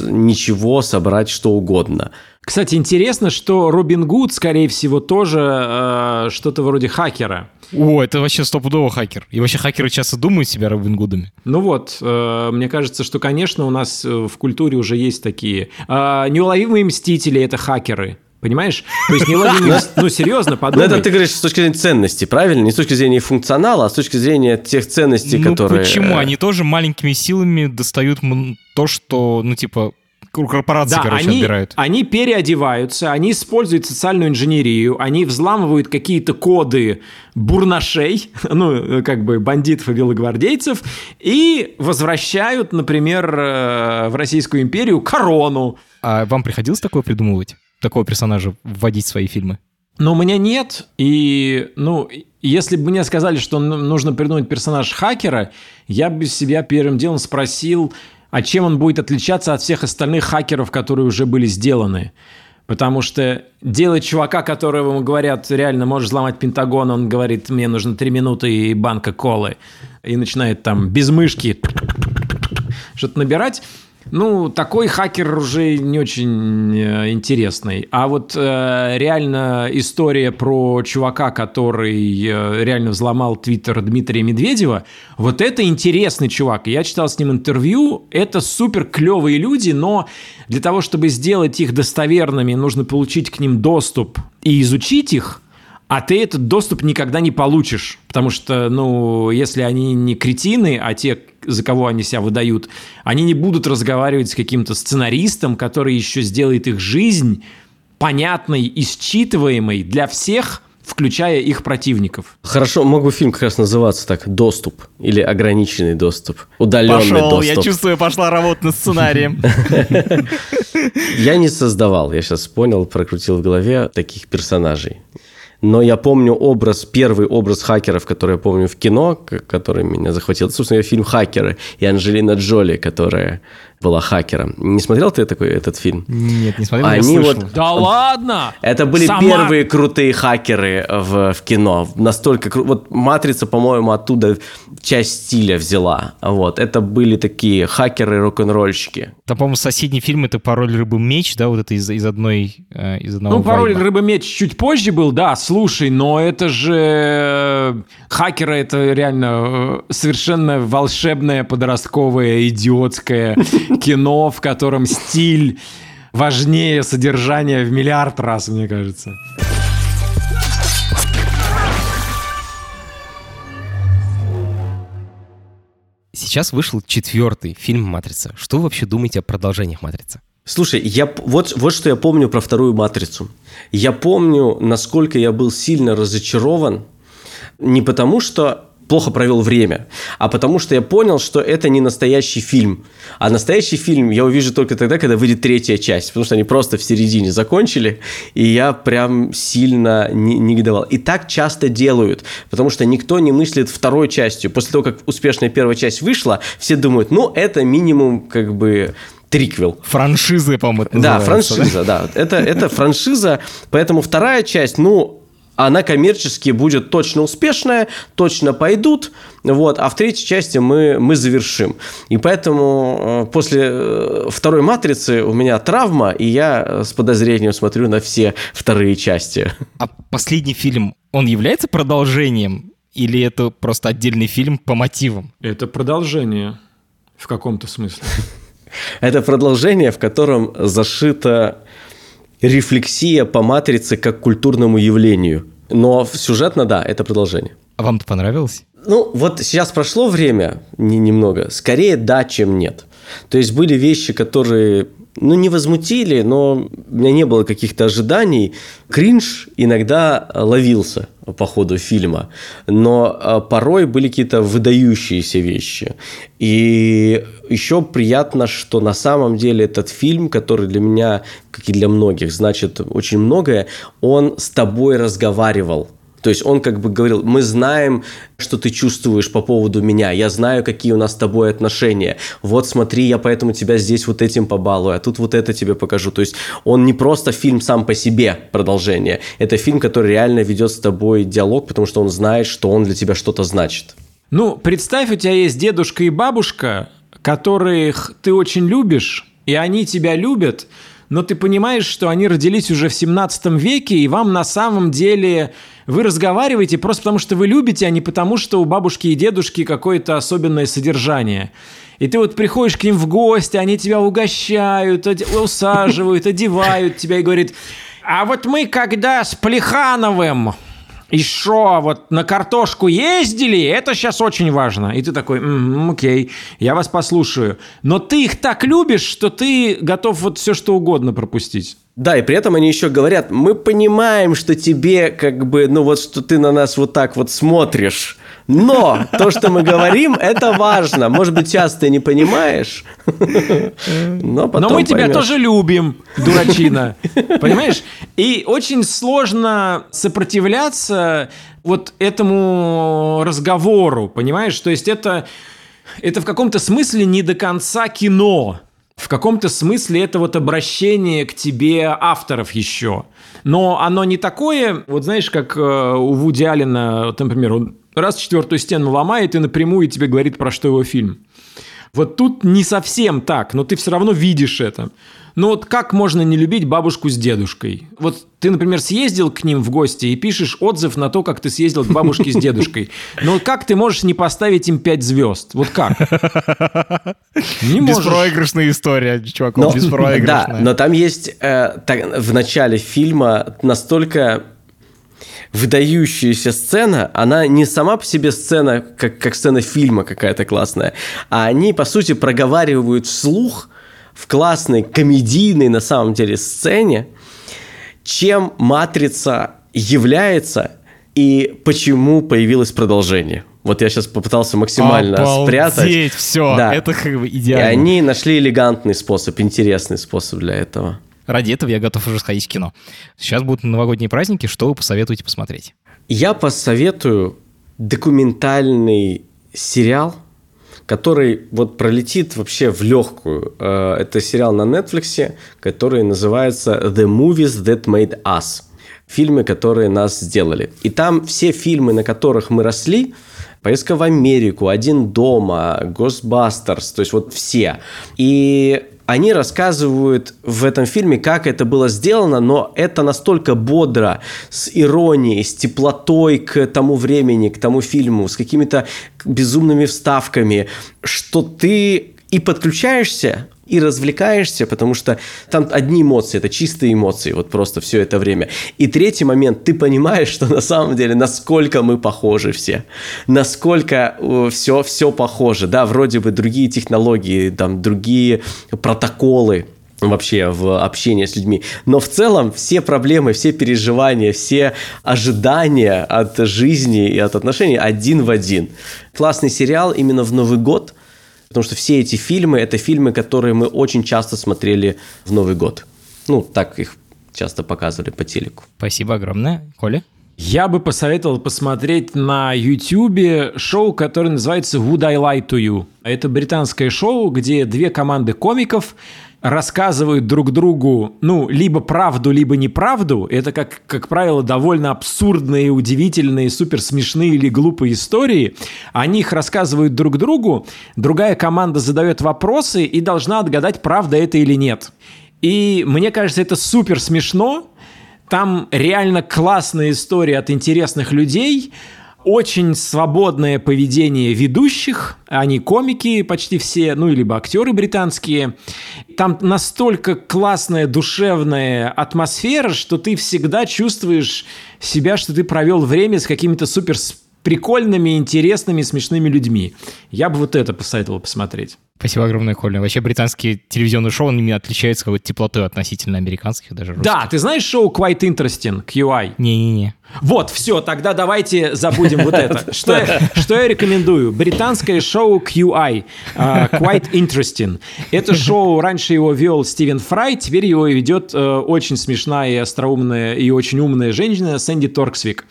ничего собрать что угодно. Кстати, интересно, что Робин Гуд, скорее всего, тоже э, что-то вроде хакера. О, это вообще стопудово хакер. И вообще хакеры часто думают себя Робин Гудами. Ну вот, э, мне кажется, что, конечно, у нас э, в культуре уже есть такие. Э, неуловимые мстители – это хакеры. Понимаешь? То есть неуловимые... Ну, серьезно, Но подумай. это ты говоришь с точки зрения ценности, правильно? Не с точки зения функционала, а с точки зрения тех ценностей, ну которые... почему? э, Они тоже маленькими силами достают то, что, ну типа, корпорации, Да, короче, они, отбирают. они переодеваются, они используют социальную инженерию, они взламывают какие-то коды бурнашей, ну, как бы бандитов и белогвардейцев, и возвращают, например, э, в Российскую империю корону. А вам приходилось такое придумывать? Такого персонажа вводить в свои фильмы? Но у меня нет, и, ну, если бы мне сказали, что нужно придумать персонаж хакера, я бы себя первым делом спросил, а чем он будет отличаться от всех остальных хакеров, которые уже были сделаны. Потому что делать чувака, которого ему говорят, реально можешь взломать Пентагон, он говорит, мне нужно три минуты и банка колы, и начинает там без мышки что-то набирать. Ну, такой хакер уже не очень э, интересный. А вот э, реально история про чувака, который э, реально взломал твиттер Дмитрия Медведева, вот это интересный чувак. Я читал с ним интервью, это супер клевые люди, но для того, чтобы сделать их достоверными, нужно получить к ним доступ и изучить их, а ты этот доступ никогда не получишь, потому что, ну, если они не кретины, а те, за кого они себя выдают, они не будут разговаривать с каким-то сценаристом, который еще сделает их жизнь понятной и считываемой для всех, включая их противников. Хорошо, мог бы фильм как раз называться так «Доступ» или «Ограниченный доступ», «Удаленный Пошел, доступ». я чувствую, пошла работа над сценарием. Я не создавал, я сейчас понял, прокрутил в голове таких персонажей. Но я помню образ, первый образ хакеров, который я помню в кино, который меня захватил. Собственно, фильм «Хакеры» и Анджелина Джоли, которая была хакером. Не смотрел ты такой этот фильм? Нет, не смотрел, Они вот- Да ладно! Это были Сама- первые крутые хакеры в, в кино. Настолько кру- Вот «Матрица», по-моему, оттуда часть стиля взяла. Вот. Это были такие хакеры-рок-н-ролльщики. Там, по-моему, соседний фильм это пароль рыбы меч, да, вот это из, из одной э, из одного Ну, пароль вайба. рыба меч чуть позже был, да, слушай, но это же э, хакеры, это реально э, совершенно волшебное подростковое идиотское кино, в котором стиль важнее содержания в миллиард раз, мне кажется. Сейчас вышел четвертый фильм «Матрица». Что вы вообще думаете о продолжениях «Матрицы»? Слушай, я, вот, вот что я помню про вторую «Матрицу». Я помню, насколько я был сильно разочарован, не потому что плохо провел время, а потому что я понял, что это не настоящий фильм. А настоящий фильм я увижу только тогда, когда выйдет третья часть, потому что они просто в середине закончили, и я прям сильно не- негодовал. И так часто делают, потому что никто не мыслит второй частью. После того, как успешная первая часть вышла, все думают, ну, это минимум как бы триквел. Франшизы, по-моему, Да, франшиза, да. Это, это франшиза, поэтому вторая часть, ну, она коммерчески будет точно успешная, точно пойдут, вот, а в третьей части мы, мы завершим. И поэтому э, после э, второй «Матрицы» у меня травма, и я с подозрением смотрю на все вторые части. А последний фильм, он является продолжением или это просто отдельный фильм по мотивам? Это продолжение в каком-то смысле. Это продолжение, в котором зашита рефлексия по матрице как культурному явлению. Но сюжетно, да, это продолжение. А вам-то понравилось? Ну, вот сейчас прошло время не, немного. Скорее да, чем нет. То есть были вещи, которые ну, не возмутили, но у меня не было каких-то ожиданий. Кринж иногда ловился по ходу фильма, но а, порой были какие-то выдающиеся вещи. И еще приятно, что на самом деле этот фильм, который для меня, как и для многих, значит очень многое, он с тобой разговаривал то есть он как бы говорил, мы знаем, что ты чувствуешь по поводу меня, я знаю, какие у нас с тобой отношения. Вот смотри, я поэтому тебя здесь вот этим побалую, а тут вот это тебе покажу. То есть он не просто фильм сам по себе продолжение, это фильм, который реально ведет с тобой диалог, потому что он знает, что он для тебя что-то значит. Ну, представь, у тебя есть дедушка и бабушка, которых ты очень любишь, и они тебя любят, но ты понимаешь, что они родились уже в 17 веке, и вам на самом деле вы разговариваете просто потому, что вы любите, а не потому, что у бабушки и дедушки какое-то особенное содержание. И ты вот приходишь к ним в гости, они тебя угощают, усаживают, одевают тебя и говорят, а вот мы когда с Плехановым и шо, вот на картошку ездили, это сейчас очень важно. И ты такой, м-м, окей, я вас послушаю. Но ты их так любишь, что ты готов вот все что угодно пропустить. Да, и при этом они еще говорят, мы понимаем, что тебе как бы, ну вот, что ты на нас вот так вот смотришь, но то, что мы говорим, это важно. Может быть, часто ты не понимаешь, но потом Но мы тебя тоже любим, дурачина. Понимаешь? И очень сложно сопротивляться вот этому разговору, понимаешь? То есть это, это в каком-то смысле не до конца кино. В каком-то смысле это вот обращение к тебе авторов еще. Но оно не такое, вот знаешь, как э, у Вуди Аллена, вот, например, он раз четвертую стену ломает и напрямую тебе говорит, про что его фильм. Вот тут не совсем так, но ты все равно видишь это. Ну вот как можно не любить бабушку с дедушкой? Вот ты, например, съездил к ним в гости и пишешь отзыв на то, как ты съездил к бабушке с дедушкой. Но как ты можешь не поставить им пять звезд? Вот как? Не можешь. Беспроигрышная история, чувак, но, беспроигрышная. Да, но там есть э, так, в начале фильма настолько выдающаяся сцена, она не сама по себе сцена, как, как сцена фильма какая-то классная, а они, по сути, проговаривают вслух в классной комедийной на самом деле сцене, чем «Матрица» является и почему появилось продолжение. Вот я сейчас попытался максимально Обалдеть, спрятать. все, да. это как бы идеально. И они нашли элегантный способ, интересный способ для этого. Ради этого я готов уже сходить в кино. Сейчас будут новогодние праздники, что вы посоветуете посмотреть? Я посоветую документальный сериал который вот пролетит вообще в легкую. Э, это сериал на Netflix, который называется The Movies That Made Us. Фильмы, которые нас сделали. И там все фильмы, на которых мы росли, Поездка в Америку, Один дома, Ghostbusters, то есть вот все. И они рассказывают в этом фильме, как это было сделано, но это настолько бодро, с иронией, с теплотой к тому времени, к тому фильму, с какими-то безумными вставками, что ты и подключаешься, и развлекаешься, потому что там одни эмоции, это чистые эмоции, вот просто все это время. И третий момент, ты понимаешь, что на самом деле, насколько мы похожи все, насколько все, все похоже, да, вроде бы другие технологии, там, другие протоколы, вообще в общении с людьми. Но в целом все проблемы, все переживания, все ожидания от жизни и от отношений один в один. Классный сериал именно в Новый год – Потому что все эти фильмы – это фильмы, которые мы очень часто смотрели в Новый год. Ну, так их часто показывали по телеку. Спасибо огромное. Коля? Я бы посоветовал посмотреть на YouTube шоу, которое называется Would I Lie to You. Это британское шоу, где две команды комиков рассказывают друг другу, ну, либо правду, либо неправду, это, как, как правило, довольно абсурдные, удивительные, супер смешные или глупые истории, они их рассказывают друг другу, другая команда задает вопросы и должна отгадать, правда это или нет. И мне кажется, это супер смешно, там реально классная история от интересных людей, очень свободное поведение ведущих, они комики почти все, ну, либо актеры британские. Там настолько классная душевная атмосфера, что ты всегда чувствуешь себя, что ты провел время с какими-то супер прикольными, интересными, смешными людьми. Я бы вот это посоветовал посмотреть. Спасибо огромное, Коля. Вообще британские телевизионные шоу, они отличаются какой-то теплотой относительно американских, даже русских. Да, ты знаешь шоу Quite Interesting, QI? Не-не-не. Вот, все, тогда давайте забудем вот это. Что я, что я рекомендую? Британское шоу QI, uh, Quite Interesting. Это шоу, раньше его вел Стивен Фрай, теперь его ведет uh, очень смешная и остроумная и очень умная женщина Сэнди Торксвик.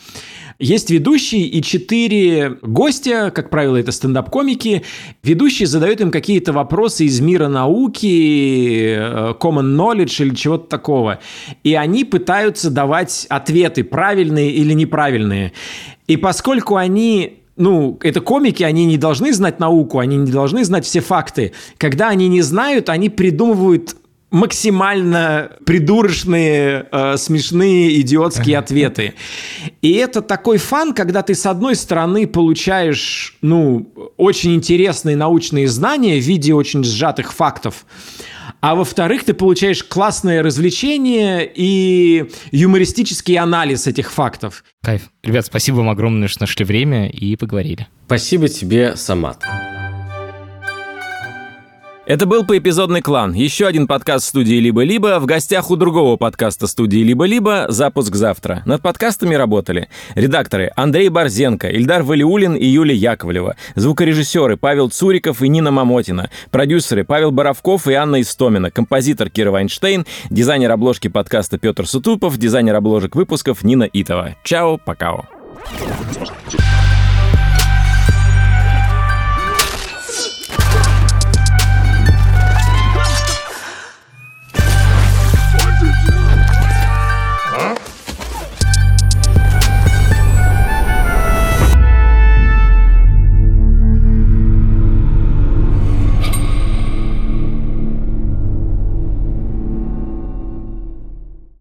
Есть ведущий и четыре гостя, как правило, это стендап-комики. Ведущий задает им какие-то вопросы из мира науки, э, common knowledge или чего-то такого. И они пытаются давать ответы, правильные или неправильные. И поскольку они ну, это комики, они не должны знать науку, они не должны знать все факты. Когда они не знают, они придумывают максимально придурочные, э, смешные, идиотские ответы. И это такой фан, когда ты, с одной стороны, получаешь, ну, очень интересные научные знания в виде очень сжатых фактов, а во-вторых, ты получаешь классное развлечение и юмористический анализ этих фактов. Кайф. Ребят, спасибо вам огромное, что нашли время и поговорили. Спасибо тебе, Самат. Это был поэпизодный клан. Еще один подкаст студии «Либо-либо». В гостях у другого подкаста студии «Либо-либо» запуск завтра. Над подкастами работали редакторы Андрей Борзенко, Ильдар Валиулин и Юлия Яковлева, звукорежиссеры Павел Цуриков и Нина Мамотина, продюсеры Павел Боровков и Анна Истомина, композитор Кира Вайнштейн, дизайнер обложки подкаста Петр Сутупов, дизайнер обложек выпусков Нина Итова. Чао, покао.